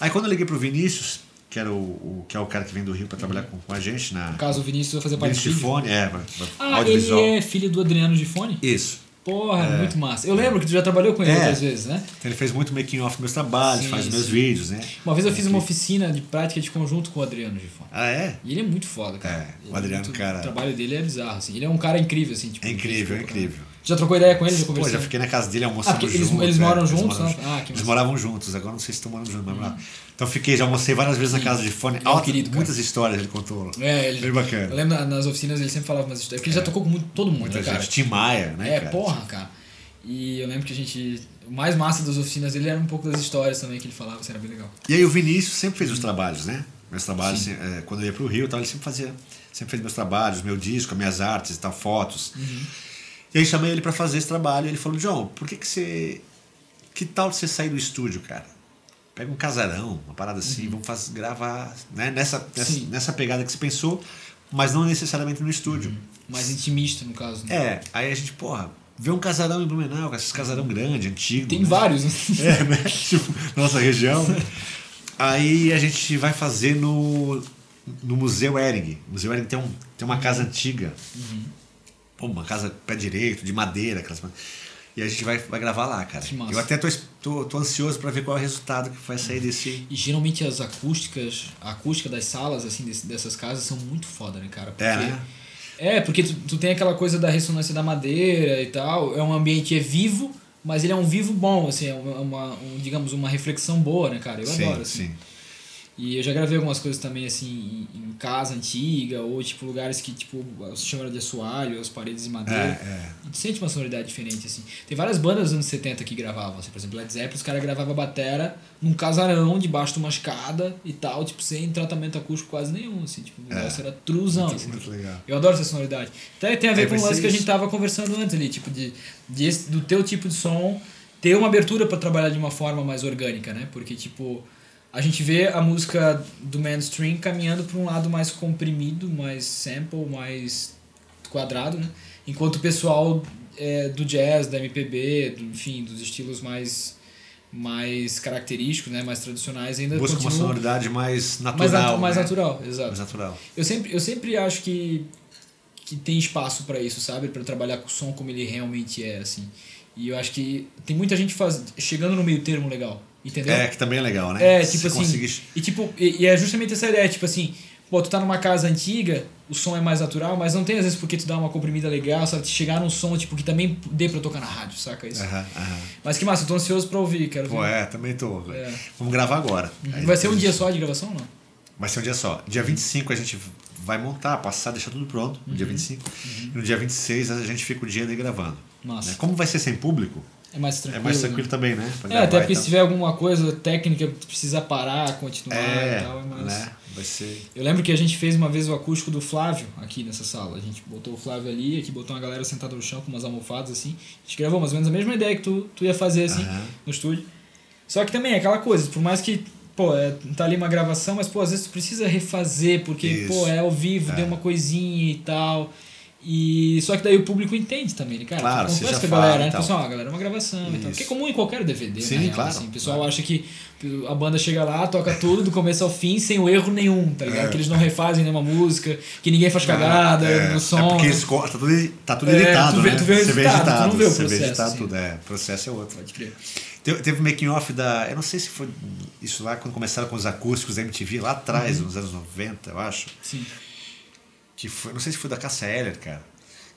Speaker 2: Aí quando eu liguei pro Vinícius, que era o, o- que é o cara que vem do Rio para trabalhar com, com a gente na
Speaker 1: No caso, o Vinícius vai fazer parte do.
Speaker 2: Gifone, é,
Speaker 1: Ah, ele é filho do Adriano Gifone?
Speaker 2: Isso.
Speaker 1: Porra, muito massa. Eu lembro que tu já trabalhou com ele
Speaker 2: É.
Speaker 1: outras vezes, né?
Speaker 2: Então ele fez muito making off meus trabalhos,
Speaker 1: Sim,
Speaker 2: faz os meus
Speaker 1: sim.
Speaker 2: vídeos, né?
Speaker 1: Uma vez eu fiz uma oficina de prática de conjunto com o Adriano Gifone.
Speaker 2: Ah, é?
Speaker 1: E ele é muito foda, cara.
Speaker 2: É, o Adriano,
Speaker 1: muito-
Speaker 2: cara-
Speaker 1: O trabalho dele é bizarro, assim. Ele é um cara incrível, assim. Tipo,
Speaker 2: É incrível, é
Speaker 1: tipo,
Speaker 2: incrível.
Speaker 1: Já trocou ideia com ele? Já
Speaker 2: Pô,
Speaker 1: conversou?
Speaker 2: já fiquei na casa dele almoçando
Speaker 1: Ah, eles-
Speaker 2: junto,
Speaker 1: eles
Speaker 2: é,
Speaker 1: moram juntos,
Speaker 2: moram
Speaker 1: né? Ah, que
Speaker 2: eles moravam juntos, agora não sei se estão morando juntos, mas moravam. Então fiquei, já almocei várias vezes na
Speaker 1: Sim.
Speaker 2: casa de fone.
Speaker 1: É um querido, cara.
Speaker 2: muitas histórias ele contou.
Speaker 1: É, ele,
Speaker 2: Bem bacana.
Speaker 1: Eu lembro na- nas oficinas ele sempre falava umas histórias. Porque ele já tocou com muito, todo mundo,
Speaker 2: Muita
Speaker 1: né, cara?
Speaker 2: gente. Tim Maia, né?
Speaker 1: É,
Speaker 2: cara?
Speaker 1: porra, cara. E eu lembro que a gente. O mais massa das oficinas dele era um pouco das histórias também que ele falava, isso era bem legal.
Speaker 2: E aí o Vinícius sempre fez os trabalhos, né? Meus trabalhos,
Speaker 1: Sim.
Speaker 2: assim, é, quando eu ia pro Rio e tal, ele sempre fazia, sempre fez meus trabalhos, meu disco, minhas artes e tal, fotos.
Speaker 1: Uhum.
Speaker 2: E aí chamei ele pra fazer esse trabalho e ele falou, John, por que que você... Que tal você sair do estúdio, cara? Pega um casarão, uma parada assim, vamos fazer, gravar, né? Nessa, nessa,
Speaker 1: Uhum.
Speaker 2: Nessa pegada que você pensou, mas não necessariamente no estúdio.
Speaker 1: Mais intimista, no caso. Né?
Speaker 2: É, aí a gente, porra, vê um casarão em Blumenau, esses casarão grande, antigo.
Speaker 1: Tem
Speaker 2: né?
Speaker 1: vários, né?
Speaker 2: É, né? Tipo, nossa região. Aí a gente vai fazer no, no Museu Ering. O Museu Ering tem, um, tem uma casa antiga. Pô, uma casa pé direito, de madeira. Aquelas... E a gente vai, vai gravar lá, cara. Eu até tô, tô, tô ansioso para ver qual é o resultado que vai sair desse.
Speaker 1: E geralmente as acústicas, a acústica das salas, assim, desse- dessas casas são muito foda, né, cara? Porque,
Speaker 2: É, né?
Speaker 1: É, porque tu, tu tem aquela coisa da ressonância da madeira e tal. É um ambiente é vivo, mas ele é um vivo bom, assim, é uma, uma- um, digamos, uma reflexão boa, né, cara? Eu
Speaker 2: sim,
Speaker 1: adoro, assim.
Speaker 2: sim.
Speaker 1: E eu já gravei algumas coisas também, assim, em, em casa antiga, ou, tipo, lugares que, tipo, se chama de assoalho, as paredes de
Speaker 2: É,
Speaker 1: madeira.
Speaker 2: é.
Speaker 1: E tu sente uma sonoridade diferente, assim. Tem várias bandas dos anos 70 que gravavam, assim, por exemplo, Led Zeppelin, os caras gravavam batera num casarão, debaixo de uma escada e tal, tipo, sem tratamento acústico quase nenhum, assim, tipo, o negócio era truzão,
Speaker 2: Muito,
Speaker 1: assim.
Speaker 2: muito legal.
Speaker 1: Eu adoro essa sonoridade. Até tem a ver
Speaker 2: É,
Speaker 1: com o lance
Speaker 2: ser
Speaker 1: que a gente
Speaker 2: isso.
Speaker 1: tava conversando antes ali, tipo, de, de do teu tipo de som ter uma abertura para trabalhar de uma forma mais orgânica, né? Porque, tipo, a gente vê a música do mainstream caminhando para um lado mais comprimido, mais sample, mais quadrado, né? Enquanto o pessoal é, do jazz, da MPB, do, enfim, dos estilos mais mais característicos, né, mais tradicionais ainda
Speaker 2: Busca uma sonoridade mais natural.
Speaker 1: mais, natu- mais
Speaker 2: né?
Speaker 1: natural, exato.
Speaker 2: Mais natural.
Speaker 1: Eu sempre, eu sempre acho que, que tem espaço para isso, sabe? para trabalhar com o som como ele realmente é, assim. E eu acho que tem muita gente faz, chegando no meio termo legal, entendeu?
Speaker 2: É, que também é legal, né?
Speaker 1: É,
Speaker 2: Se
Speaker 1: tipo assim.
Speaker 2: conseguir-
Speaker 1: E, tipo, e, e é justamente essa ideia, tipo assim, pô, tu tá numa casa antiga, o som é mais natural, mas não tem às vezes porque tu dá uma comprimida legal, sabe? Tu chegar num som, tipo, que também dê pra tocar na rádio, saca isso?
Speaker 2: Aham, aham.
Speaker 1: Mas que massa, eu tô ansioso pra ouvir, quero
Speaker 2: Pô,
Speaker 1: ver.
Speaker 2: é, também tô.
Speaker 1: É.
Speaker 2: Vamos gravar agora. Aí
Speaker 1: Vai ser um dia só de gravação ou não?
Speaker 2: Vai ser um dia só. Dia 25 a gente vai montar, passar, deixar tudo pronto, no dia
Speaker 1: Uhum.
Speaker 2: 25. E no dia 26 a gente fica o dia ali gravando.
Speaker 1: Massa.
Speaker 2: né? Como vai ser sem público,
Speaker 1: É mais
Speaker 2: é
Speaker 1: tranquilo.
Speaker 2: mais
Speaker 1: né?
Speaker 2: tranquilo também, né? Pra
Speaker 1: É, até porque se tiver alguma coisa técnica que precisa parar, continuar
Speaker 2: É,
Speaker 1: e tal, é mais.
Speaker 2: né? Vai ser.
Speaker 1: Eu lembro que a gente fez uma vez o acústico do Flávio aqui nessa sala. A gente botou o Flávio ali, aqui botou uma galera sentada no chão com umas almofadas assim. A gente gravou mais ou menos a mesma ideia que tu, tu ia fazer assim
Speaker 2: Aham.
Speaker 1: no estúdio. Só que também é aquela coisa, por mais que, pô, é, tá ali uma gravação, mas pô, às vezes tu precisa refazer, porque,
Speaker 2: Isso.
Speaker 1: pô, é ao vivo,
Speaker 2: É.
Speaker 1: deu uma coisinha e tal. E só que daí o público entende também, né, cara.
Speaker 2: Claro,
Speaker 1: tu
Speaker 2: você já
Speaker 1: com a galera, né?
Speaker 2: e tal.
Speaker 1: Pessoal, a galera é uma gravação e tal. Que é comum em qualquer DVD,
Speaker 2: Sim,
Speaker 1: na real,
Speaker 2: claro,
Speaker 1: assim. O pessoal
Speaker 2: claro.
Speaker 1: acha que a banda chega lá, toca tudo do começo ao fim sem o erro nenhum, tá ligado?
Speaker 2: É.
Speaker 1: Que eles não refazem nenhuma música, que ninguém faz cagada
Speaker 2: é,
Speaker 1: no som.
Speaker 2: É porque
Speaker 1: né?
Speaker 2: eles tá tudo, tá tudo
Speaker 1: É,
Speaker 2: editado,
Speaker 1: tu vê-
Speaker 2: né?
Speaker 1: tu vê o
Speaker 2: Você
Speaker 1: resultado, tu não vê o
Speaker 2: você
Speaker 1: processo,
Speaker 2: editado
Speaker 1: assim.
Speaker 2: tudo, é. O processo é outro.
Speaker 1: Pode crer.
Speaker 2: Teve, teve um making off da. Eu não sei se foi isso lá quando começaram com os acústicos da MTV, lá atrás,
Speaker 1: Uhum.
Speaker 2: nos anos 90, eu acho.
Speaker 1: Sim.
Speaker 2: Que foi, não sei se foi da Cassia Eller, cara.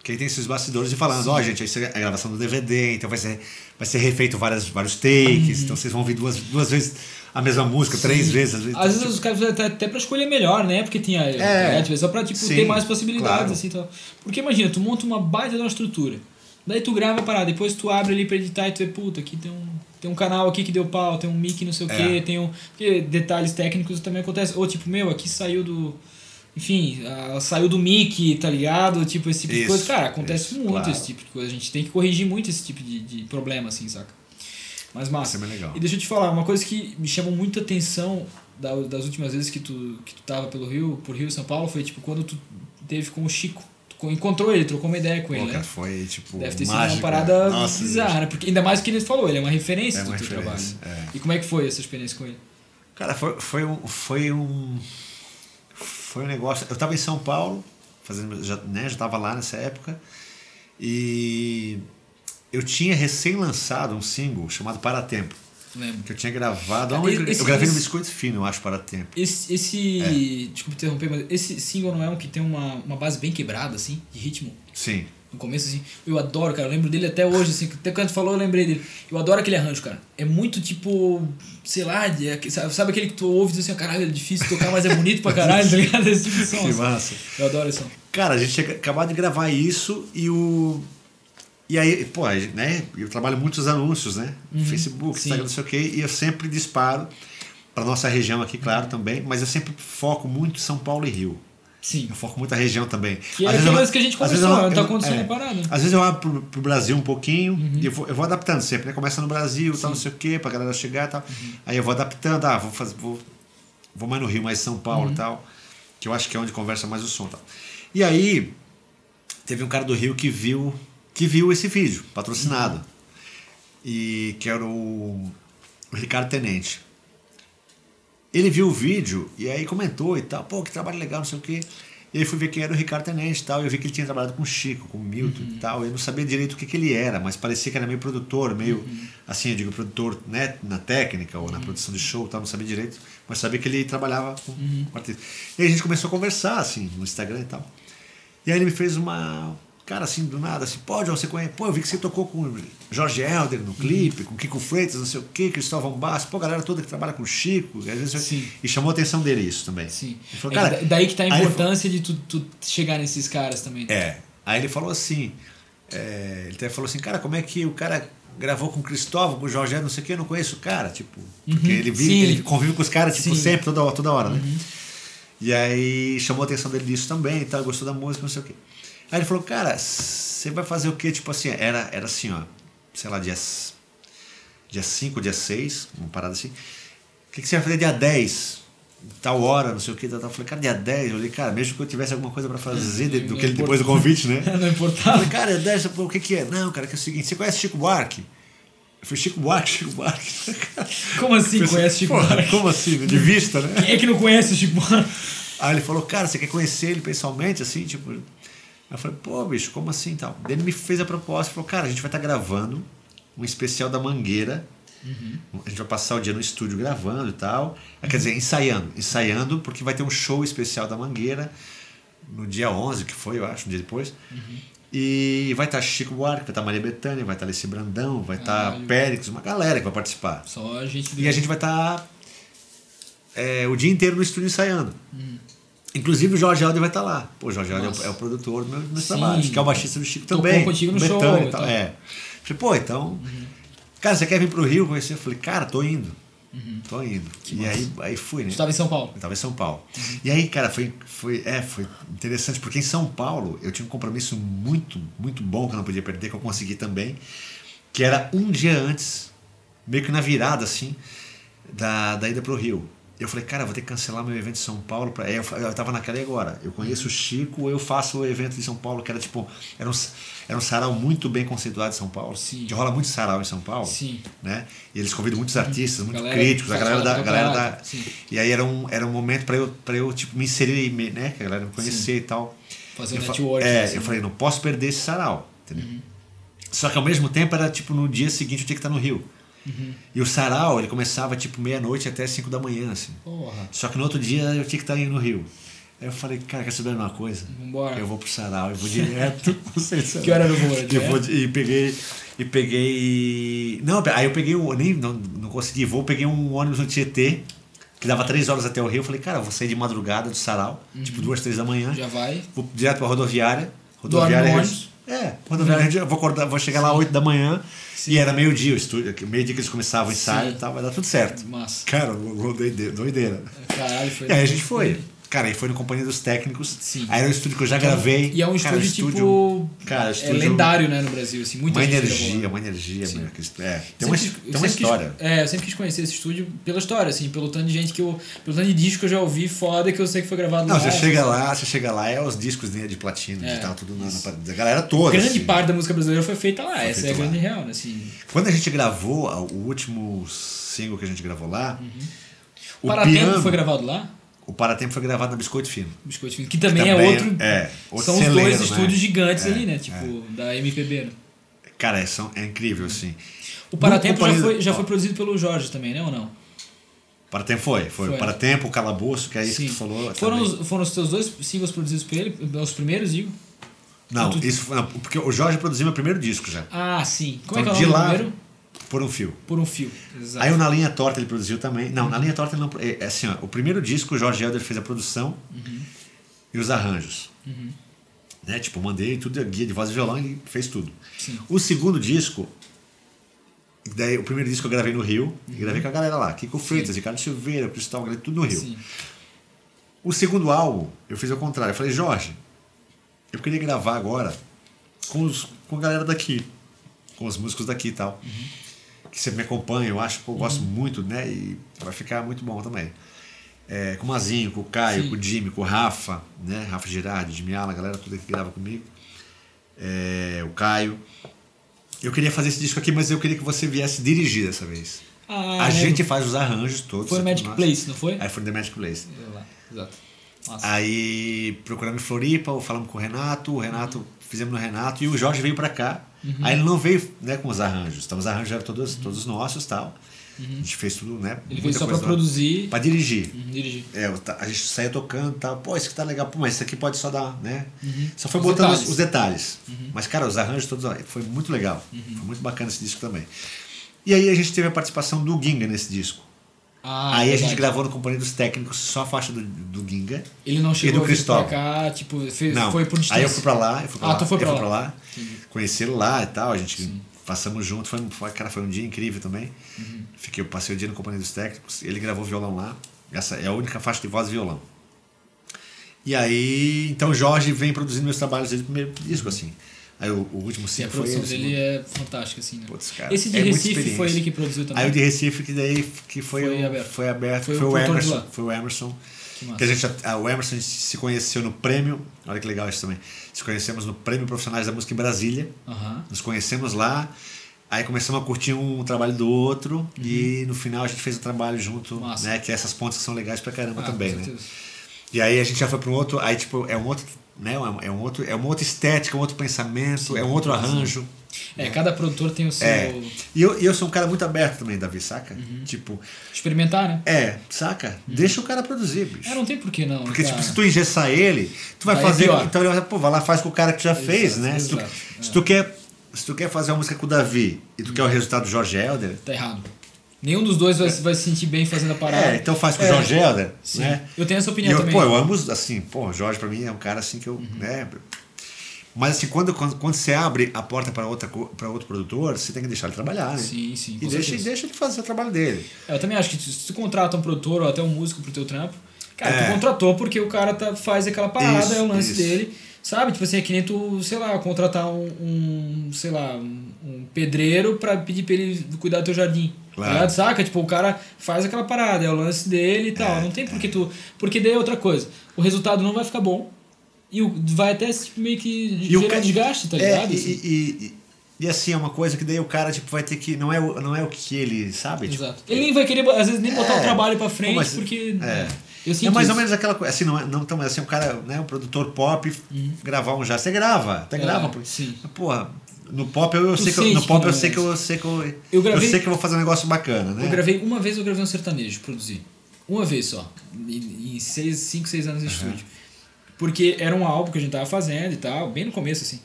Speaker 2: Que aí tem esses bastidores e falando, ó, gente, isso é a gravação do DVD, então vai ser, vai ser refeito várias, vários takes, então vocês vão ouvir duas, duas vezes a mesma música, três
Speaker 1: Uhum. Sim.
Speaker 2: vezes. Às vezes,
Speaker 1: Às vezes os caras até, até pra escolher melhor, né? Porque tinha.
Speaker 2: É.
Speaker 1: É, só pra tipo,
Speaker 2: Sim,
Speaker 1: ter mais possibilidades,
Speaker 2: claro.
Speaker 1: assim tal. Porque imagina, tu monta uma baita de uma estrutura. Daí tu grava a parada, depois tu abre ali pra editar e tu vê, puta, aqui tem um, tem um canal aqui que deu pau, tem um mic não sei o
Speaker 2: É.
Speaker 1: quê, tem um. Porque detalhes técnicos também acontecem. Ou tipo, meu, aqui saiu do. Enfim, ah, saiu do mic, tá ligado? Tipo, esse tipo de
Speaker 2: Isso,
Speaker 1: coisa. Cara, acontece
Speaker 2: isso,
Speaker 1: muito
Speaker 2: claro.
Speaker 1: esse tipo de coisa. A gente tem que corrigir muito esse tipo de, de problema, assim, saca? Mas massa.
Speaker 2: Isso é bem legal.
Speaker 1: E deixa eu te falar, uma coisa que me chamou muita atenção da- das últimas vezes que tu, que tu tava pelo Rio, por Rio São Paulo, foi tipo quando tu teve com o Chico. Tu co- encontrou ele, trocou uma ideia com
Speaker 2: Pô,
Speaker 1: ele,
Speaker 2: cara,
Speaker 1: né?
Speaker 2: foi tipo.
Speaker 1: Deve ter sido uma parada
Speaker 2: né? Nossa,
Speaker 1: bizarra, né? Porque ainda mais que ele falou, ele é uma referência
Speaker 2: É
Speaker 1: do
Speaker 2: uma
Speaker 1: teu
Speaker 2: referência,
Speaker 1: trabalho.
Speaker 2: é.
Speaker 1: E como é que foi essa experiência com ele?
Speaker 2: Cara, foi, foi um. Foi um. Foi um negócio. Eu tava em São Paulo, fazendo. Já, né, já tava lá nessa época. E eu tinha recém lançado um single chamado Para Tempo.
Speaker 1: Lembro.
Speaker 2: Que eu tinha gravado. Onde,
Speaker 1: esse-
Speaker 2: eu gravei no
Speaker 1: esse-
Speaker 2: Biscoito Fino, eu acho, Para Tempo.
Speaker 1: Esse, esse
Speaker 2: É.
Speaker 1: desculpa interromper, mas esse single não é um que tem uma, uma base bem quebrada, assim, de ritmo?
Speaker 2: Sim.
Speaker 1: No começo, assim, eu adoro, cara. Eu lembro dele até hoje, assim. Até quando tu falou, eu lembrei dele. Eu adoro aquele arranjo, cara. É muito tipo, sei lá, é- sabe, aquele que tu ouve e diz assim, caralho, é difícil tocar, mas é bonito pra caralho, tá ligado? Esse tipo de som.
Speaker 2: Que
Speaker 1: assim.
Speaker 2: massa.
Speaker 1: Eu adoro esse som.
Speaker 2: Cara, a gente tinha acabado de gravar isso e o. E aí, pô, né? Eu trabalho muitos anúncios, né? Facebook,
Speaker 1: Uhum. sim.
Speaker 2: Instagram, não sei o quê, e eu sempre disparo para nossa região aqui, claro, também, mas eu sempre foco muito São Paulo e Rio.
Speaker 1: Sim.
Speaker 2: Eu foco muito a região também.
Speaker 1: Que é
Speaker 2: Às vezes
Speaker 1: aquilo que a gente conversou,
Speaker 2: eu-
Speaker 1: tá
Speaker 2: eu-
Speaker 1: acontecendo
Speaker 2: é.
Speaker 1: parada.
Speaker 2: Às vezes eu abro pro, pro Brasil um pouquinho
Speaker 1: Uhum.
Speaker 2: e eu vou, eu vou adaptando sempre, né? Começa no Brasil, tal, não sei o quê, pra galera chegar e tal.
Speaker 1: Uhum.
Speaker 2: Aí eu vou adaptando, ah, vou, fazer, vou, vou mais no Rio, mais São Paulo
Speaker 1: Uhum.
Speaker 2: e tal, que eu acho que é onde conversa mais o som e tal. E aí, teve um cara do Rio que viu, que viu esse vídeo, patrocinado.
Speaker 1: Uhum.
Speaker 2: E que era o, o Ricardo Tenente. Ele viu o vídeo e aí comentou e tal, pô, que trabalho legal, não sei o quê. E aí fui ver quem era o Ricardo Tenente e tal. E eu vi que ele tinha trabalhado com o Chico, com o Milton e tal. Eu não sabia direito o que, que ele era, mas parecia que era meio produtor, meio assim, eu digo produtor né, na técnica ou na produção de show e tal, não sabia direito, mas sabia que ele trabalhava com, com artista. E aí a gente começou a conversar, assim, no Instagram e tal. E aí ele me fez uma. Cara, assim, do nada, assim, João, você conhece? Pô, eu vi que você tocou com o Jorge Helder no clipe, com Kiko Freitas, não sei o quê, Cristóvão Basso, pô, a galera toda que trabalha com o Chico, às vezes
Speaker 1: Sim.
Speaker 2: e chamou a atenção dele isso também.
Speaker 1: Sim.
Speaker 2: Falou,
Speaker 1: É
Speaker 2: cara,
Speaker 1: da- daí que tá a importância de tu, tu chegar nesses caras também.
Speaker 2: É. Aí ele falou assim, é, ele até falou assim, cara, como é que o cara gravou com o Cristóvão, com o Jorge, Helder, não sei o que, eu não conheço o cara, tipo, porque
Speaker 1: Uhum,
Speaker 2: ele, vive, ele convive com os caras, tipo,
Speaker 1: Sim. Uhum.
Speaker 2: sempre, toda, toda hora, né? E aí chamou a atenção dele disso também e tal, gostou da música, não sei o quê. Aí ele falou, cara, você vai fazer o quê? Tipo assim, era, era assim, ó, sei lá, dia, dia 5, dia 6, uma parada assim. O que, que você vai fazer dia 10? Tal hora, não sei o que, tal, tal. Eu falei, cara, dia 10, eu falei, cara, mesmo que eu tivesse alguma coisa pra fazer do que ele,
Speaker 1: importa.
Speaker 2: depois do convite, né?
Speaker 1: Não
Speaker 2: Eu
Speaker 1: importava.
Speaker 2: falei, cara, 10, o que que é? Não, cara, que é o seguinte, você conhece Chico Buarque? Eu falei, Chico Buarque, Chico Buarque.
Speaker 1: Como assim conhece Chico Buarque?
Speaker 2: Como assim? De vista, né?
Speaker 1: Quem é que não conhece o Chico Buarque?
Speaker 2: Aí ele falou, cara, você quer conhecer ele pessoalmente, assim, tipo... Eu falei, pô, bicho, como assim, tal? Daí ele me fez a proposta, falou, cara, a gente vai estar gravando um especial da Mangueira, a gente vai passar o dia no estúdio gravando e tal, Ah, quer dizer, ensaiando, ensaiando, porque vai ter um show especial da Mangueira, no dia 11, que foi, eu acho, um dia depois, e vai estar Chico Buarque, vai estar Maria Bethânia, vai estar Alessi Brandão, vai estar. Périx, uma galera que vai participar.
Speaker 1: Só a gente.
Speaker 2: E a gente vai estar é, o dia inteiro no estúdio ensaiando. Inclusive o Jorge Helder vai estar lá. Pô, o Jorge Helder é é o produtor do meu,
Speaker 1: Sim.
Speaker 2: trabalhos, que é o baixista do Chico
Speaker 1: Tocou
Speaker 2: também.
Speaker 1: contigo no
Speaker 2: Betânia
Speaker 1: show
Speaker 2: e
Speaker 1: e
Speaker 2: tal. É. Falei, pô, então. Cara, você quer vir pro Rio conhecer? Eu falei, cara, tô indo. Tô indo. e aí, aí fui, né?
Speaker 1: Tu estava em São Paulo.
Speaker 2: Eu estava em São Paulo. E aí, cara, foi, foi, é, foi interessante, porque em São Paulo eu tinha um compromisso muito, muito bom que eu não podia perder, que eu consegui também, que era um dia antes, meio que na virada, assim, da, da ida pro Rio. Eu falei, cara, vou ter que cancelar meu evento em São Paulo. Pra... Eu, eu tava naquela e agora. Eu conheço o Chico, eu faço o evento de São Paulo, que era tipo. Era um, era um sarau muito bem conceituado em São Paulo.
Speaker 1: Sim.
Speaker 2: Que rola muito sarau em São Paulo.
Speaker 1: Sim.
Speaker 2: Né? E eles convidam muitos artistas, muitos
Speaker 1: Galera
Speaker 2: críticos, a galera da.
Speaker 1: aula
Speaker 2: Galera da
Speaker 1: Sim.
Speaker 2: e aí era um, era um momento para eu, pra eu tipo, me inserir, né? Que a galera me conhecer e tal.
Speaker 1: Fazer
Speaker 2: eu
Speaker 1: network.
Speaker 2: É,
Speaker 1: assim.
Speaker 2: eu falei, não posso perder esse sarau. Entendeu?
Speaker 1: Uhum.
Speaker 2: Só que ao mesmo tempo era tipo no dia seguinte eu tinha que estar no Rio.
Speaker 1: Uhum.
Speaker 2: E o sarau, ele começava tipo meia-noite até 5 da manhã, assim.
Speaker 1: Porra.
Speaker 2: Só que no outro dia eu tinha que estar indo no Rio. Aí eu falei, cara, quer saber uma coisa?
Speaker 1: Vambora.
Speaker 2: Eu vou pro sarau, eu vou direto. não sei se-
Speaker 1: Que hora o voo? Era
Speaker 2: eu vou, e peguei. E peguei. Não, aí eu peguei o. Nem, não, não consegui voo, peguei um ônibus no Tietê, que dava três horas até o Rio. Eu falei, cara, eu vou sair de madrugada do sarau, tipo duas, três da manhã.
Speaker 1: Uhum. Já vai.
Speaker 2: Vou direto pra rodoviária.
Speaker 1: Dorme
Speaker 2: Rodoviária.
Speaker 1: no
Speaker 2: Rio-
Speaker 1: ônibus?
Speaker 2: É, rodoviária. Rio- Vou, acordar, vou chegar lá às 8 da manhã.
Speaker 1: Sim.
Speaker 2: E era meio-dia o estúdio, meio-dia que eles começavam o ensaio
Speaker 1: Sim.
Speaker 2: e tal, vai dar tudo certo.
Speaker 1: Massa.
Speaker 2: Cara, doideira. doideira.
Speaker 1: Caralho, foi.
Speaker 2: E aí a gente foi. Cara, aí foi no Companhia dos Técnicos.
Speaker 1: Sim.
Speaker 2: Aí era um estúdio que eu já gravei.
Speaker 1: E é um
Speaker 2: Cara,
Speaker 1: estúdio, tipo.
Speaker 2: Cara,
Speaker 1: é
Speaker 2: estúdio-
Speaker 1: lendário, né, no Brasil, assim. Muita
Speaker 2: Uma energia, uma energia.
Speaker 1: Sim.
Speaker 2: É, tem uma,
Speaker 1: Sempre quis-
Speaker 2: tem uma
Speaker 1: sempre quis-
Speaker 2: história.
Speaker 1: é, eu sempre quis conhecer esse estúdio pela história, assim, pelo tanto de gente que eu. Pelo tanto de disco que eu já ouvi foda que eu sei que foi gravado
Speaker 2: Não,
Speaker 1: lá.
Speaker 2: você chega lá, você chega lá, é os discos né, de platina,
Speaker 1: É,
Speaker 2: de tal, tudo na, na da galera toda.
Speaker 1: Grande
Speaker 2: assim.
Speaker 1: parte da música brasileira foi feita lá.
Speaker 2: Foi
Speaker 1: Essa é a
Speaker 2: feito lá.
Speaker 1: grande real, né? Assim,
Speaker 2: Quando a gente gravou, o último single que a gente gravou lá, o
Speaker 1: Paratempo
Speaker 2: piano,
Speaker 1: foi gravado lá?
Speaker 2: O Paratempo foi gravado na Biscoito Fino.
Speaker 1: Biscoito Fino, que também,
Speaker 2: Também
Speaker 1: é outro.
Speaker 2: é, outro
Speaker 1: são os
Speaker 2: celeiro,
Speaker 1: dois
Speaker 2: né?
Speaker 1: estúdios gigantes
Speaker 2: É,
Speaker 1: ali, né? Tipo, da MPB. Né?
Speaker 2: Cara, é, são, é incrível, assim.
Speaker 1: O Paratempo já, foi, já foi produzido pelo Jorge também, né? Ou não?
Speaker 2: Paratempo foi, foi.
Speaker 1: Foi.
Speaker 2: O Paratempo, o Calabouço, que é isso
Speaker 1: Sim.
Speaker 2: que tu falou.
Speaker 1: Foram os, foram os teus dois singles produzidos por ele? Os primeiros, digo?
Speaker 2: Não,
Speaker 1: tu-
Speaker 2: isso foi, não, porque o Jorge produziu meu primeiro disco já.
Speaker 1: Ah, sim. Como
Speaker 2: Então,
Speaker 1: é que é o
Speaker 2: de
Speaker 1: nome do
Speaker 2: lá,
Speaker 1: primeiro?
Speaker 2: Por um fio.
Speaker 1: Por um fio. Exato.
Speaker 2: Aí o Na Linha Torta ele produziu também. Não, Na Linha Torta ele não. É, é assim, ó, o primeiro disco o Jorge Helder fez a produção e os arranjos. Né? Tipo, mandei tudo, a guia de voz e violão, ele fez tudo.
Speaker 1: Sim.
Speaker 2: O segundo disco, daí o primeiro disco eu gravei no Rio, gravei com a galera lá, Kiko Freitas, Ricardo Silveira, Cristal, gravei tudo no Rio.
Speaker 1: Sim.
Speaker 2: O segundo álbum, eu fiz ao contrário. Eu falei, Jorge, eu queria gravar agora com, os, com a galera daqui, com os músicos daqui e tal. Que sempre me acompanham, eu acho que eu gosto muito, né? E vai ficar muito bom também. É, com o Mazinho, com o Caio,
Speaker 1: Sim.
Speaker 2: com o Jimmy, com o Rafa, né? Rafa Girardi, Jimmy Ala, a galera toda que grava comigo. É, o Caio. Eu queria fazer esse disco aqui, mas eu queria que você viesse dirigir dessa vez.
Speaker 1: Ah,
Speaker 2: a
Speaker 1: né?
Speaker 2: gente faz os arranjos todos.
Speaker 1: Foi no
Speaker 2: aqui
Speaker 1: Magic
Speaker 2: nós.
Speaker 1: Place, não foi?
Speaker 2: Aí foi no The Magic Place.
Speaker 1: É lá, Exato. Nossa.
Speaker 2: Aí procuramos em Floripa, falamos com o Renato, o Renato, fizemos no Renato e o Jorge veio pra cá.
Speaker 1: Uhum.
Speaker 2: Aí ele não veio né, com os arranjos, então os arranjos eram todos, todos nossos tal. A gente fez tudo, né?
Speaker 1: Uhum. Ele veio só pra produzir.
Speaker 2: Pra dirigir.
Speaker 1: Uhum, dirigir.
Speaker 2: É, a gente saía tocando e tal. Pô, isso aqui tá legal. Pô, mas isso aqui pode só dar, né? Só foi
Speaker 1: Uhum. Os
Speaker 2: botando
Speaker 1: detalhes. Uhum.
Speaker 2: os, detalhes. Mas, cara, os arranjos todos, foi muito legal. Foi muito bacana esse disco também. E aí a gente teve a participação do Ginga nesse disco.
Speaker 1: Ah,
Speaker 2: aí a
Speaker 1: verdade.
Speaker 2: gente gravou no Companhia dos Técnicos só a faixa do, do Ginga.
Speaker 1: Ele não
Speaker 2: E
Speaker 1: chegou
Speaker 2: do
Speaker 1: a vir pra
Speaker 2: Cristóvão.
Speaker 1: cá, tipo, fez,
Speaker 2: Não,
Speaker 1: foi por distância.
Speaker 2: aí eu fui pra lá, eu fui pra
Speaker 1: Ah,
Speaker 2: lá,
Speaker 1: tu foi
Speaker 2: eu
Speaker 1: pra
Speaker 2: fui
Speaker 1: lá.
Speaker 2: pra lá,
Speaker 1: Entendi.
Speaker 2: conheci ele lá e tal, a gente passamos junto, foi, foi, cara, foi um dia incrível também.
Speaker 1: Uhum.
Speaker 2: Fiquei, eu passei o dia no Companhia dos Técnicos, ele gravou violão lá, essa é a única faixa de voz e violão. E aí, então o Jorge vem produzindo meus trabalhos desde o primeiro disco, assim. Aí o, o último
Speaker 1: Sim, a
Speaker 2: foi
Speaker 1: produção
Speaker 2: esse.
Speaker 1: dele é fantástica, assim, né?
Speaker 2: Putz, cara,
Speaker 1: Esse de
Speaker 2: é
Speaker 1: Recife foi ele que produziu também.
Speaker 2: Aí o de Recife, que daí que foi,
Speaker 1: Foi
Speaker 2: o-
Speaker 1: aberto.
Speaker 2: foi aberto,
Speaker 1: Foi
Speaker 2: foi,
Speaker 1: o
Speaker 2: o Emerson, foi o Emerson.
Speaker 1: Que.
Speaker 2: Que a gente, a- o Emerson a se conheceu no prêmio, olha que legal isso também. Se conhecemos no Prêmio Profissionais da Música em Brasília. Nos conhecemos lá, aí começamos a curtir um trabalho do outro e no final a gente fez o trabalho junto,
Speaker 1: Uhum. Massa.
Speaker 2: né? Que essas pontas que são legais pra caramba
Speaker 1: Ah,
Speaker 2: também, né? E aí a gente já foi para um outro, aí tipo, é um outro, né? É um outro, é uma outra estética, um outro pensamento, é um outro arranjo.
Speaker 1: É, cada produtor tem o seu.
Speaker 2: É. E eu, eu sou um cara muito aberto também, Davi, saca? Tipo,
Speaker 1: Experimentar, né?
Speaker 2: é, saca? Deixa o cara produzir, bicho.
Speaker 1: É, não tem porquê não.
Speaker 2: Porque,
Speaker 1: cara.
Speaker 2: tipo, se tu engessar ele, tu vai
Speaker 1: Aí é
Speaker 2: fazer.
Speaker 1: pior.
Speaker 2: então ele vai, pô, vai lá, faz com o cara que já fez, né? Se tu,
Speaker 1: exato,
Speaker 2: se
Speaker 1: é.
Speaker 2: tu quer. Se tu quer fazer uma música com o Davi e tu quer o resultado do Jorge Helder,
Speaker 1: Tá errado. Nenhum dos dois vai, vai se sentir bem fazendo a parada.
Speaker 2: é, então faz com o
Speaker 1: É.
Speaker 2: Jorge Helder,
Speaker 1: Sim.
Speaker 2: né?
Speaker 1: Eu tenho essa opinião
Speaker 2: eu,
Speaker 1: também.
Speaker 2: pô, eu amo, assim, pô, o Jorge pra mim é um cara assim que eu, né? Mas assim, quando, quando, quando você abre a porta para outra para outro produtor, você tem que deixar ele trabalhar, né?
Speaker 1: Sim, sim.
Speaker 2: E deixa, deixa ele fazer o trabalho dele.
Speaker 1: É, Eu também acho que se tu contrata um produtor ou até um músico pro teu trampo, cara,
Speaker 2: É.
Speaker 1: tu contratou porque o cara tá, faz aquela parada,
Speaker 2: Isso,
Speaker 1: é o lance
Speaker 2: isso.
Speaker 1: dele. Sabe? Tipo assim, é que nem tu, sei lá, contratar um, um, sei lá, um, um pedreiro pra pedir pra ele cuidar do teu jardim.
Speaker 2: Claro.
Speaker 1: Saca? Tipo, o cara faz aquela parada, é o lance dele e tal.
Speaker 2: É,
Speaker 1: não tem por que tu. Porque daí é outra coisa. O resultado não vai ficar bom. E o, vai até tipo, meio que
Speaker 2: E o
Speaker 1: gerar
Speaker 2: ca-
Speaker 1: desgaste, tá
Speaker 2: É,
Speaker 1: ligado?
Speaker 2: e,
Speaker 1: assim?
Speaker 2: e, e, e assim, é uma coisa que daí o cara tipo, vai ter que. Não é o, não é o que ele sabe. Tipo,
Speaker 1: Exato. Ele nem vai querer, às vezes, nem botar
Speaker 2: É.
Speaker 1: o trabalho pra frente,
Speaker 2: mas-
Speaker 1: porque.
Speaker 2: é.
Speaker 1: Eu sinto
Speaker 2: É mais ou
Speaker 1: isso.
Speaker 2: menos aquela coisa, assim, não, é, não tão assim, um cara, né, um produtor pop, gravar um jazz. Você grava, até
Speaker 1: Uhum. É,
Speaker 2: grava. pô.
Speaker 1: sim.
Speaker 2: Porra, no pop eu, eu sei que eu, no pop
Speaker 1: que
Speaker 2: eu sei
Speaker 1: é
Speaker 2: que eu sei que eu,
Speaker 1: Eu gravei-
Speaker 2: sei que eu vou fazer um negócio bacana, né?
Speaker 1: Eu gravei, uma vez eu gravei um sertanejo, produzi. Uma vez só. Em 5, 6 anos de estúdio. Porque era um álbum que a gente tava fazendo e tal, bem no começo, assim.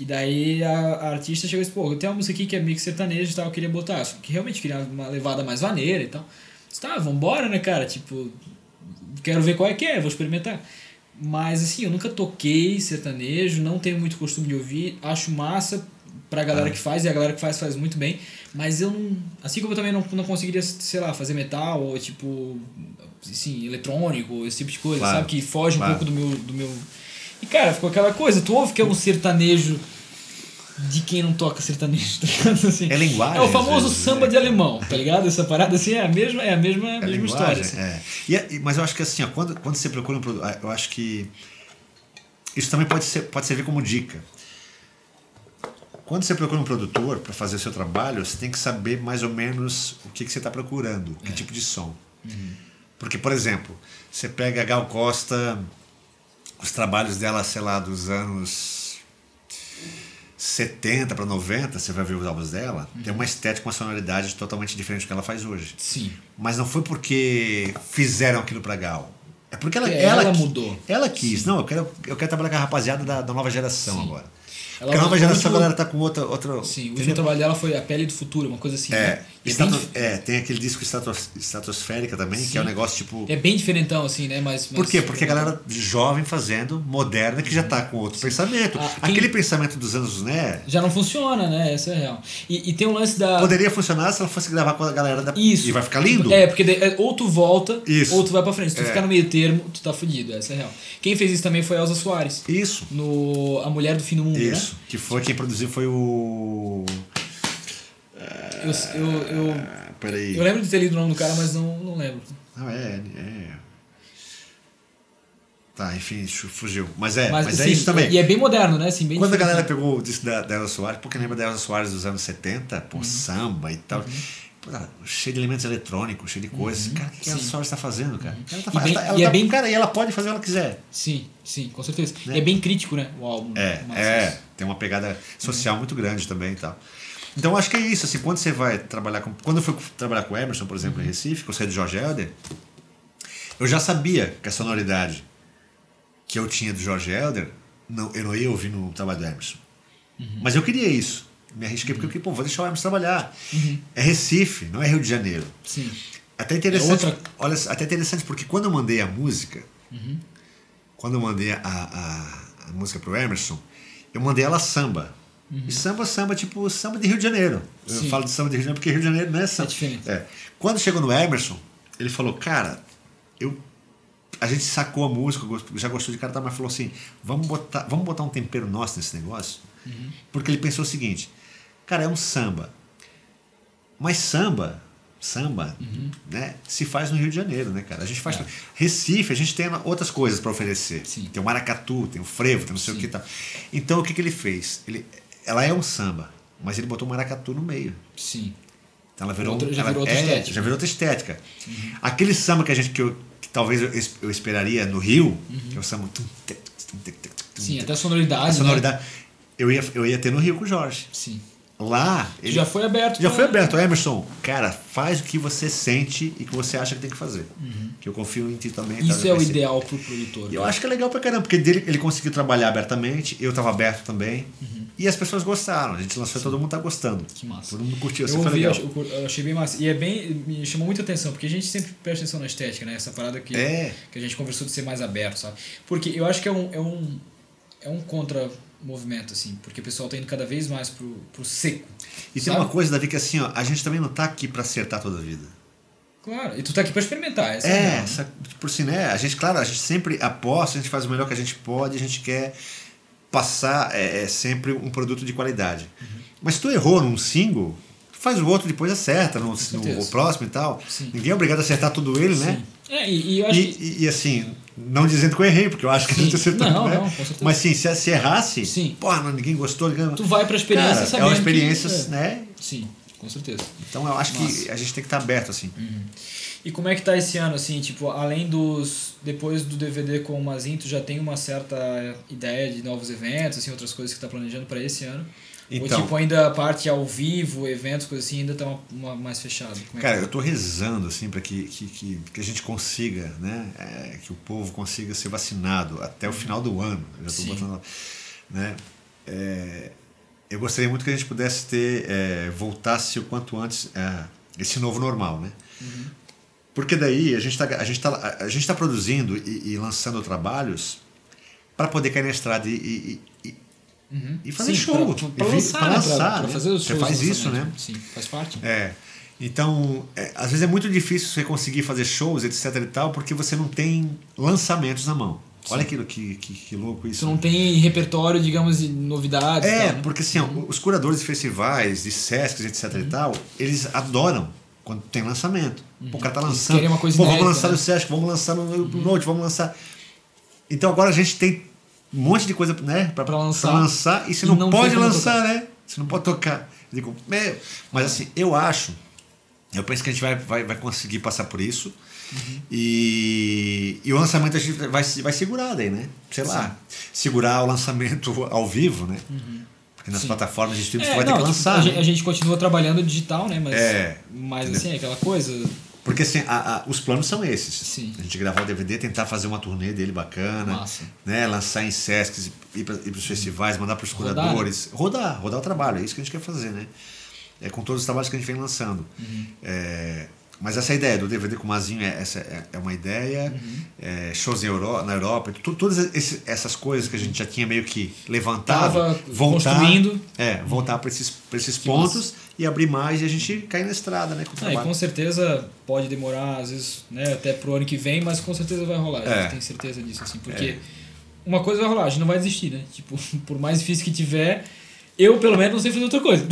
Speaker 1: E daí a, a artista chegou e disse, pô, eu tenho uma música aqui que é mix sertanejo e tal, eu queria botar. Que realmente queria uma levada mais maneira e tal. Eu disse, tá, vambora, né, cara? Tipo, quero ver qual é que é, vou experimentar. Mas assim, eu nunca toquei sertanejo, não tenho muito costume de ouvir, acho massa pra galera que faz, e a galera que faz faz muito bem, mas eu não. Assim como eu também não, não conseguiria, sei lá, fazer metal ou tipo. Assim, eletrônico, esse tipo de coisa,
Speaker 2: Claro,
Speaker 1: sabe? Que foge
Speaker 2: claro.
Speaker 1: um pouco do meu, do meu. E cara, ficou aquela coisa, tu ouve que é um sertanejo de quem não toca sertanejo, tá ligado? Assim,
Speaker 2: É linguagem,
Speaker 1: É o famoso
Speaker 2: vezes,
Speaker 1: samba
Speaker 2: né?
Speaker 1: de alemão, tá ligado? Essa parada assim é a mesma, é a mesma,
Speaker 2: É
Speaker 1: mesma
Speaker 2: linguagem,
Speaker 1: história. Assim.
Speaker 2: é. É- e- mas eu acho que assim, ó, quando, quando você procura um produto, eu acho que isso também pode, ser, pode servir como dica. Quando você procura um produtor para fazer o seu trabalho, você tem que saber mais ou menos o que, que você está procurando,
Speaker 1: É.
Speaker 2: que tipo de som.
Speaker 1: Uhum.
Speaker 2: Porque, por exemplo, você pega a Gal Costa, os trabalhos dela, sei lá, dos anos 70 para 90, você vai ver os álbuns dela,
Speaker 1: Uhum.
Speaker 2: tem uma estética, uma sonoridade totalmente diferente do que ela faz hoje.
Speaker 1: Sim.
Speaker 2: Mas não foi porque fizeram aquilo pra Gal. É porque ela,
Speaker 1: Porque ela
Speaker 2: qui-
Speaker 1: mudou.
Speaker 2: Ela quis. Não, eu quero, eu quero trabalhar com a rapaziada da, da nova geração
Speaker 1: Sim.
Speaker 2: agora.
Speaker 1: Ela
Speaker 2: porque a nova
Speaker 1: o
Speaker 2: geração,
Speaker 1: último-
Speaker 2: a galera tá com outra. outra
Speaker 1: Sim, o último trabalho dela foi A Pele do Futuro, uma coisa assim.
Speaker 2: É,
Speaker 1: né? É,
Speaker 2: estato-
Speaker 1: bem,
Speaker 2: é, tem aquele disco estatos, estratosférica também, que é um
Speaker 1: Sim.
Speaker 2: negócio tipo.
Speaker 1: é bem diferentão, assim, né? Mas,
Speaker 2: Por
Speaker 1: mas-
Speaker 2: quê? Porque a galera jovem fazendo, moderna, que já tá com outro pensamento.
Speaker 1: Ah, quem-
Speaker 2: Aquele pensamento dos anos, né?
Speaker 1: Já não funciona, né? Essa é a real. E, e tem um lance da.
Speaker 2: Poderia funcionar se ela fosse gravar com a galera da.
Speaker 1: Isso.
Speaker 2: E vai ficar lindo?
Speaker 1: É, porque daí, é, ou tu volta,
Speaker 2: Isso.
Speaker 1: ou tu vai pra frente. Se tu
Speaker 2: É.
Speaker 1: ficar no meio termo, tu tá fudido. Essa é a real. Quem fez isso também foi a Elza Soares.
Speaker 2: Isso.
Speaker 1: No A Mulher do Fim do Mundo,
Speaker 2: Isso. Que foi quem produziu foi o.
Speaker 1: Eu, eu, eu,
Speaker 2: Ah, peraí.
Speaker 1: eu lembro de ter lido o nome do cara, mas não, não lembro.
Speaker 2: Não, é, é. Tá, enfim, fugiu. Mas é, mas, é
Speaker 1: assim,
Speaker 2: isso também.
Speaker 1: E é bem moderno, né? Assim, bem
Speaker 2: Quando a galera pegou o disco da, da Elza Soares, porque lembra da Elza Soares dos anos 70, pô,
Speaker 1: Uhum.
Speaker 2: samba e tal. Cara, cheio de elementos eletrônicos, cheio de coisas. Cara, o que, que a Elza
Speaker 1: Uhum. Sim.
Speaker 2: Soares tá fazendo, cara? Ela tá,
Speaker 1: E bem-
Speaker 2: ela ela
Speaker 1: e é
Speaker 2: tá-
Speaker 1: bem-
Speaker 2: Cara, e ela pode fazer o que ela quiser.
Speaker 1: Sim, sim, com certeza.
Speaker 2: Né?
Speaker 1: E é bem crítico, né? O álbum.
Speaker 2: É, é, tem uma pegada social muito grande também e tal. Então acho que é isso, assim, quando você vai trabalhar com. Quando eu fui trabalhar com o Emerson, por exemplo, em Recife, que eu saí do Jorge Helder, eu já sabia que a sonoridade que eu tinha do Jorge Helder, não, eu não ia ouvir no trabalho do Emerson. Mas eu queria isso. Me arrisquei porque eu queria, pô, vou deixar o Emerson trabalhar. É Recife, não é Rio de Janeiro.
Speaker 1: Sim.
Speaker 2: Até interessante,
Speaker 1: É outra-
Speaker 2: olha, até interessante porque quando eu mandei a música, quando eu mandei a, a, a música pro Emerson, eu mandei ela samba. E samba, samba, tipo samba de Rio de Janeiro. Eu
Speaker 1: Sim.
Speaker 2: falo de samba de Rio de Janeiro porque Rio de Janeiro não é samba.
Speaker 1: É diferente.
Speaker 2: É. Quando chegou no Emerson, ele falou, cara, eu a gente sacou a música, já gostou de cara, mas falou assim, vamos botar, vamos botar um tempero nosso nesse negócio? Porque ele pensou o seguinte, cara, é um samba. Mas samba, samba, né, se faz no Rio de Janeiro, né, cara? A gente faz.
Speaker 1: É.
Speaker 2: Recife, a gente tem outras coisas para oferecer.
Speaker 1: Sim.
Speaker 2: Tem o maracatu, tem o frevo, tem não sei o
Speaker 1: Sim.
Speaker 2: que e tal. Então o que, que ele fez? Ele, ela é um samba, mas ele botou o maracatu no meio.
Speaker 1: Sim.
Speaker 2: Então ela virou,
Speaker 1: Outra- já
Speaker 2: ela-
Speaker 1: virou outra
Speaker 2: é,
Speaker 1: estética. Uhum.
Speaker 2: Já virou outra estética. Aquele samba que a gente que, eu, que talvez eu, eu esperaria no Rio, que é o samba.
Speaker 1: Uhum. Sim, até a sonoridade.
Speaker 2: a
Speaker 1: né?
Speaker 2: sonoridade. Eu, ia, eu ia ter no Rio com o Jorge.
Speaker 1: Sim.
Speaker 2: Lá. Ele,
Speaker 1: Já foi aberto.
Speaker 2: já
Speaker 1: pra-
Speaker 2: foi aberto. Emerson, cara, faz o que você sente e que você acha que tem que fazer. Que eu confio em ti também. tá?
Speaker 1: Uhum. Isso é o ideal pro produtor.
Speaker 2: Eu
Speaker 1: né?
Speaker 2: acho que é legal pra caramba, porque dele, ele conseguiu trabalhar abertamente, eu tava aberto também.
Speaker 1: Uhum.
Speaker 2: E as pessoas gostaram. A gente lançou e todo mundo tá gostando.
Speaker 1: Que massa.
Speaker 2: Todo mundo curtiu.
Speaker 1: Eu
Speaker 2: Assim, foi
Speaker 1: ouvi,
Speaker 2: legal.
Speaker 1: eu eu achei bem massa. E é bem. Me chamou muita atenção, porque a gente sempre presta atenção na estética, né? Essa parada que,
Speaker 2: É.
Speaker 1: que a gente conversou de ser mais aberto, sabe? Porque eu acho que é um. É um, é um contra-movimento, assim, porque o pessoal tá indo cada vez mais pro, pro seco.
Speaker 2: E tem
Speaker 1: sabe?
Speaker 2: uma coisa, Davi, que assim, ó, a gente também não tá aqui pra acertar toda a vida.
Speaker 1: Claro, e tu tá aqui pra experimentar. Essa é,
Speaker 2: É,
Speaker 1: real, né?
Speaker 2: essa, por si, né? A gente, claro, a gente sempre aposta, a gente faz o melhor que a gente pode, a gente quer passar é, é sempre um produto de qualidade.
Speaker 1: Uhum.
Speaker 2: Mas se tu errou num single, faz o outro depois acerta no, no o próximo e tal.
Speaker 1: Sim.
Speaker 2: Ninguém é obrigado a acertar tudo ele, né?
Speaker 1: É, e, e eu acho
Speaker 2: E,
Speaker 1: que.
Speaker 2: e, e, assim, não dizendo que eu errei, porque eu acho que a gente acertou.
Speaker 1: Não,
Speaker 2: né?
Speaker 1: não, com certeza.
Speaker 2: Mas sim, se, se errasse,
Speaker 1: Sim.
Speaker 2: porra, ninguém gostou, ninguém...
Speaker 1: Tu vai pra experiência
Speaker 2: Cara, é uma experiência,
Speaker 1: que- é.
Speaker 2: né?
Speaker 1: Sim, com certeza.
Speaker 2: Então eu acho que
Speaker 1: Massa.
Speaker 2: a gente tem que estar aberto, assim.
Speaker 1: E como é que tá esse ano, assim, tipo, além dos... Depois do DVD com o Mazin, tu já tem uma certa ideia de novos eventos, assim, outras coisas que tá planejando pra esse ano?
Speaker 2: Então.
Speaker 1: Ou tipo, ainda a parte ao vivo, eventos, coisas assim, ainda tá uma, uma- mais fechado? É
Speaker 2: Cara,
Speaker 1: que
Speaker 2: eu tô rezando, assim, para que, que, que, que a gente consiga, né? é, que o povo consiga ser vacinado até o final do ano. Eu já tô
Speaker 1: Sim.
Speaker 2: botando, né? É, eu gostaria muito que a gente pudesse ter, é, voltasse o quanto antes é, esse novo normal, né?
Speaker 1: Uhum.
Speaker 2: Porque daí a gente está a gente tá, a gente tá produzindo e, e lançando trabalhos para poder cair na estrada e, e,
Speaker 1: Uhum.
Speaker 2: e fazer
Speaker 1: Sim,
Speaker 2: show.
Speaker 1: Pra, pra
Speaker 2: E vi-
Speaker 1: lançar,
Speaker 2: pra
Speaker 1: né?
Speaker 2: lançar,
Speaker 1: Pra, pra
Speaker 2: né?
Speaker 1: fazer os
Speaker 2: Você
Speaker 1: shows
Speaker 2: faz
Speaker 1: de
Speaker 2: isso, né?
Speaker 1: Sim, faz parte.
Speaker 2: É. Então, é, às vezes é muito difícil você conseguir fazer shows, etc e tal, porque você não tem lançamentos na mão. Olha aquilo que, que, que louco isso.
Speaker 1: Tu não tem repertório, digamos, de novidades
Speaker 2: É,
Speaker 1: tal, né?
Speaker 2: porque assim, ó, os curadores de festivais, de Sescs, etc e tal, eles adoram quando tem lançamento. Pô, o cara tá lançando.
Speaker 1: querem uma coisa
Speaker 2: Pô, vamos
Speaker 1: inédita,
Speaker 2: lançar
Speaker 1: né?
Speaker 2: no Sesc, vamos lançar no, no Note, vamos lançar. Então agora a gente tem um monte de coisa né, pra,
Speaker 1: Pra lançar.
Speaker 2: pra lançar e você não,
Speaker 1: não
Speaker 2: pode lançar, né? Você não pode tocar. Eu digo, meu. Mas assim, eu acho, eu penso que a gente vai, vai, vai conseguir passar por isso.
Speaker 1: Uhum.
Speaker 2: E, e o lançamento a gente vai, vai segurar daí, né? Sei lá, segurar o lançamento ao vivo, né? Porque nas
Speaker 1: Sim.
Speaker 2: plataformas de streaming
Speaker 1: É,
Speaker 2: você vai
Speaker 1: não,
Speaker 2: ter que
Speaker 1: tipo,
Speaker 2: lançar.
Speaker 1: a,
Speaker 2: né?
Speaker 1: gente, a gente continua trabalhando digital, né? Mas,
Speaker 2: É,
Speaker 1: mas
Speaker 2: entendeu?
Speaker 1: assim, aquela coisa.
Speaker 2: Porque assim, a- a- os planos são esses.
Speaker 1: Sim.
Speaker 2: A gente gravar o DVD, tentar fazer uma turnê dele bacana,
Speaker 1: Massa.
Speaker 2: né? lançar em Sescs, ir para os festivais, mandar para os
Speaker 1: Rodar,
Speaker 2: curadores. Rodar, rodar o trabalho, é isso que a gente quer fazer, né? É com todos os trabalhos que a gente vem lançando.
Speaker 1: Uhum.
Speaker 2: É, mas essa ideia do DVD com o Mazinho, é, essa é, é uma ideia.
Speaker 1: Uhum.
Speaker 2: É, shows na Europa, na Europa tu- todas esse- essas coisas que a gente já tinha meio que levantado,
Speaker 1: Tava
Speaker 2: voltar,
Speaker 1: construindo.
Speaker 2: É, voltar para esses, pra esses
Speaker 1: Que
Speaker 2: pontos e abrir mais e a gente cair na estrada, né? Com o
Speaker 1: Ah, e com certeza pode demorar, às vezes, né, até pro ano que vem, mas com certeza vai rolar. A gente
Speaker 2: É.
Speaker 1: tem certeza disso, assim. Porque uma coisa vai rolar, a gente não vai desistir, né? Tipo, por mais difícil que tiver, eu pelo menos não sei fazer outra coisa.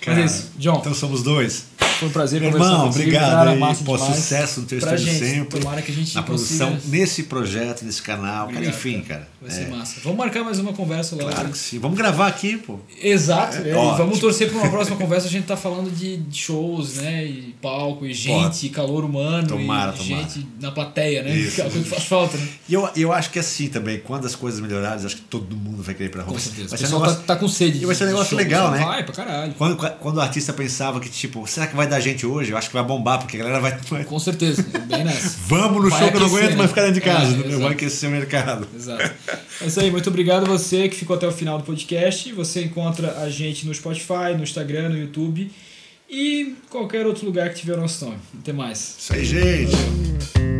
Speaker 2: Cara,
Speaker 1: mas é isso. John,
Speaker 2: Então somos dois.
Speaker 1: Foi um prazer
Speaker 2: Meu
Speaker 1: conversar
Speaker 2: irmão,
Speaker 1: contigo,
Speaker 2: obrigado
Speaker 1: cara,
Speaker 2: aí. Pô, sucesso no teu
Speaker 1: Pra
Speaker 2: estúdio
Speaker 1: gente,
Speaker 2: sempre.
Speaker 1: tomara que a gente
Speaker 2: na
Speaker 1: consiga-
Speaker 2: produção, nesse projeto, nesse canal. cara,
Speaker 1: Obrigado,
Speaker 2: enfim, cara.
Speaker 1: Vai ser
Speaker 2: é,
Speaker 1: massa. Vamos marcar mais uma conversa lá.
Speaker 2: claro que sim. Vamos gravar aqui, pô.
Speaker 1: Exato.
Speaker 2: É,
Speaker 1: é, vamos torcer para uma próxima conversa. A gente tá falando de shows, né? E palco, e gente, e calor humano.
Speaker 2: Tomara,
Speaker 1: e
Speaker 2: tomara.
Speaker 1: gente na plateia, né?
Speaker 2: Isso,
Speaker 1: Aquela coisa que faz falta, né?
Speaker 2: E eu, eu acho que assim também, quando as coisas melhorarem, acho que todo mundo vai querer ir pra rua.
Speaker 1: Com
Speaker 2: Vai-
Speaker 1: certeza.
Speaker 2: Vai ser um
Speaker 1: pessoal
Speaker 2: negócio-
Speaker 1: tá, tá com sede.
Speaker 2: E vai ser um negócio
Speaker 1: show,
Speaker 2: legal, né?
Speaker 1: Vai pra caralho.
Speaker 2: Quando, quando o artista pensava que, tipo, será que vai dar gente hoje? Eu acho que vai bombar, porque a galera vai. vai-
Speaker 1: Com certeza. é Bem nessa.
Speaker 2: Vamos no
Speaker 1: Vai
Speaker 2: show que eu não aguento
Speaker 1: né?
Speaker 2: mais ficar dentro de casa.
Speaker 1: É, exato.
Speaker 2: vai aquecer o mercado.
Speaker 1: Exato. É isso aí. Muito obrigado a você que ficou até o final do podcast. Você encontra a gente no Spotify, no Instagram, no YouTube e qualquer outro lugar que tiver o nosso nome. Até mais.
Speaker 2: Isso aí, gente.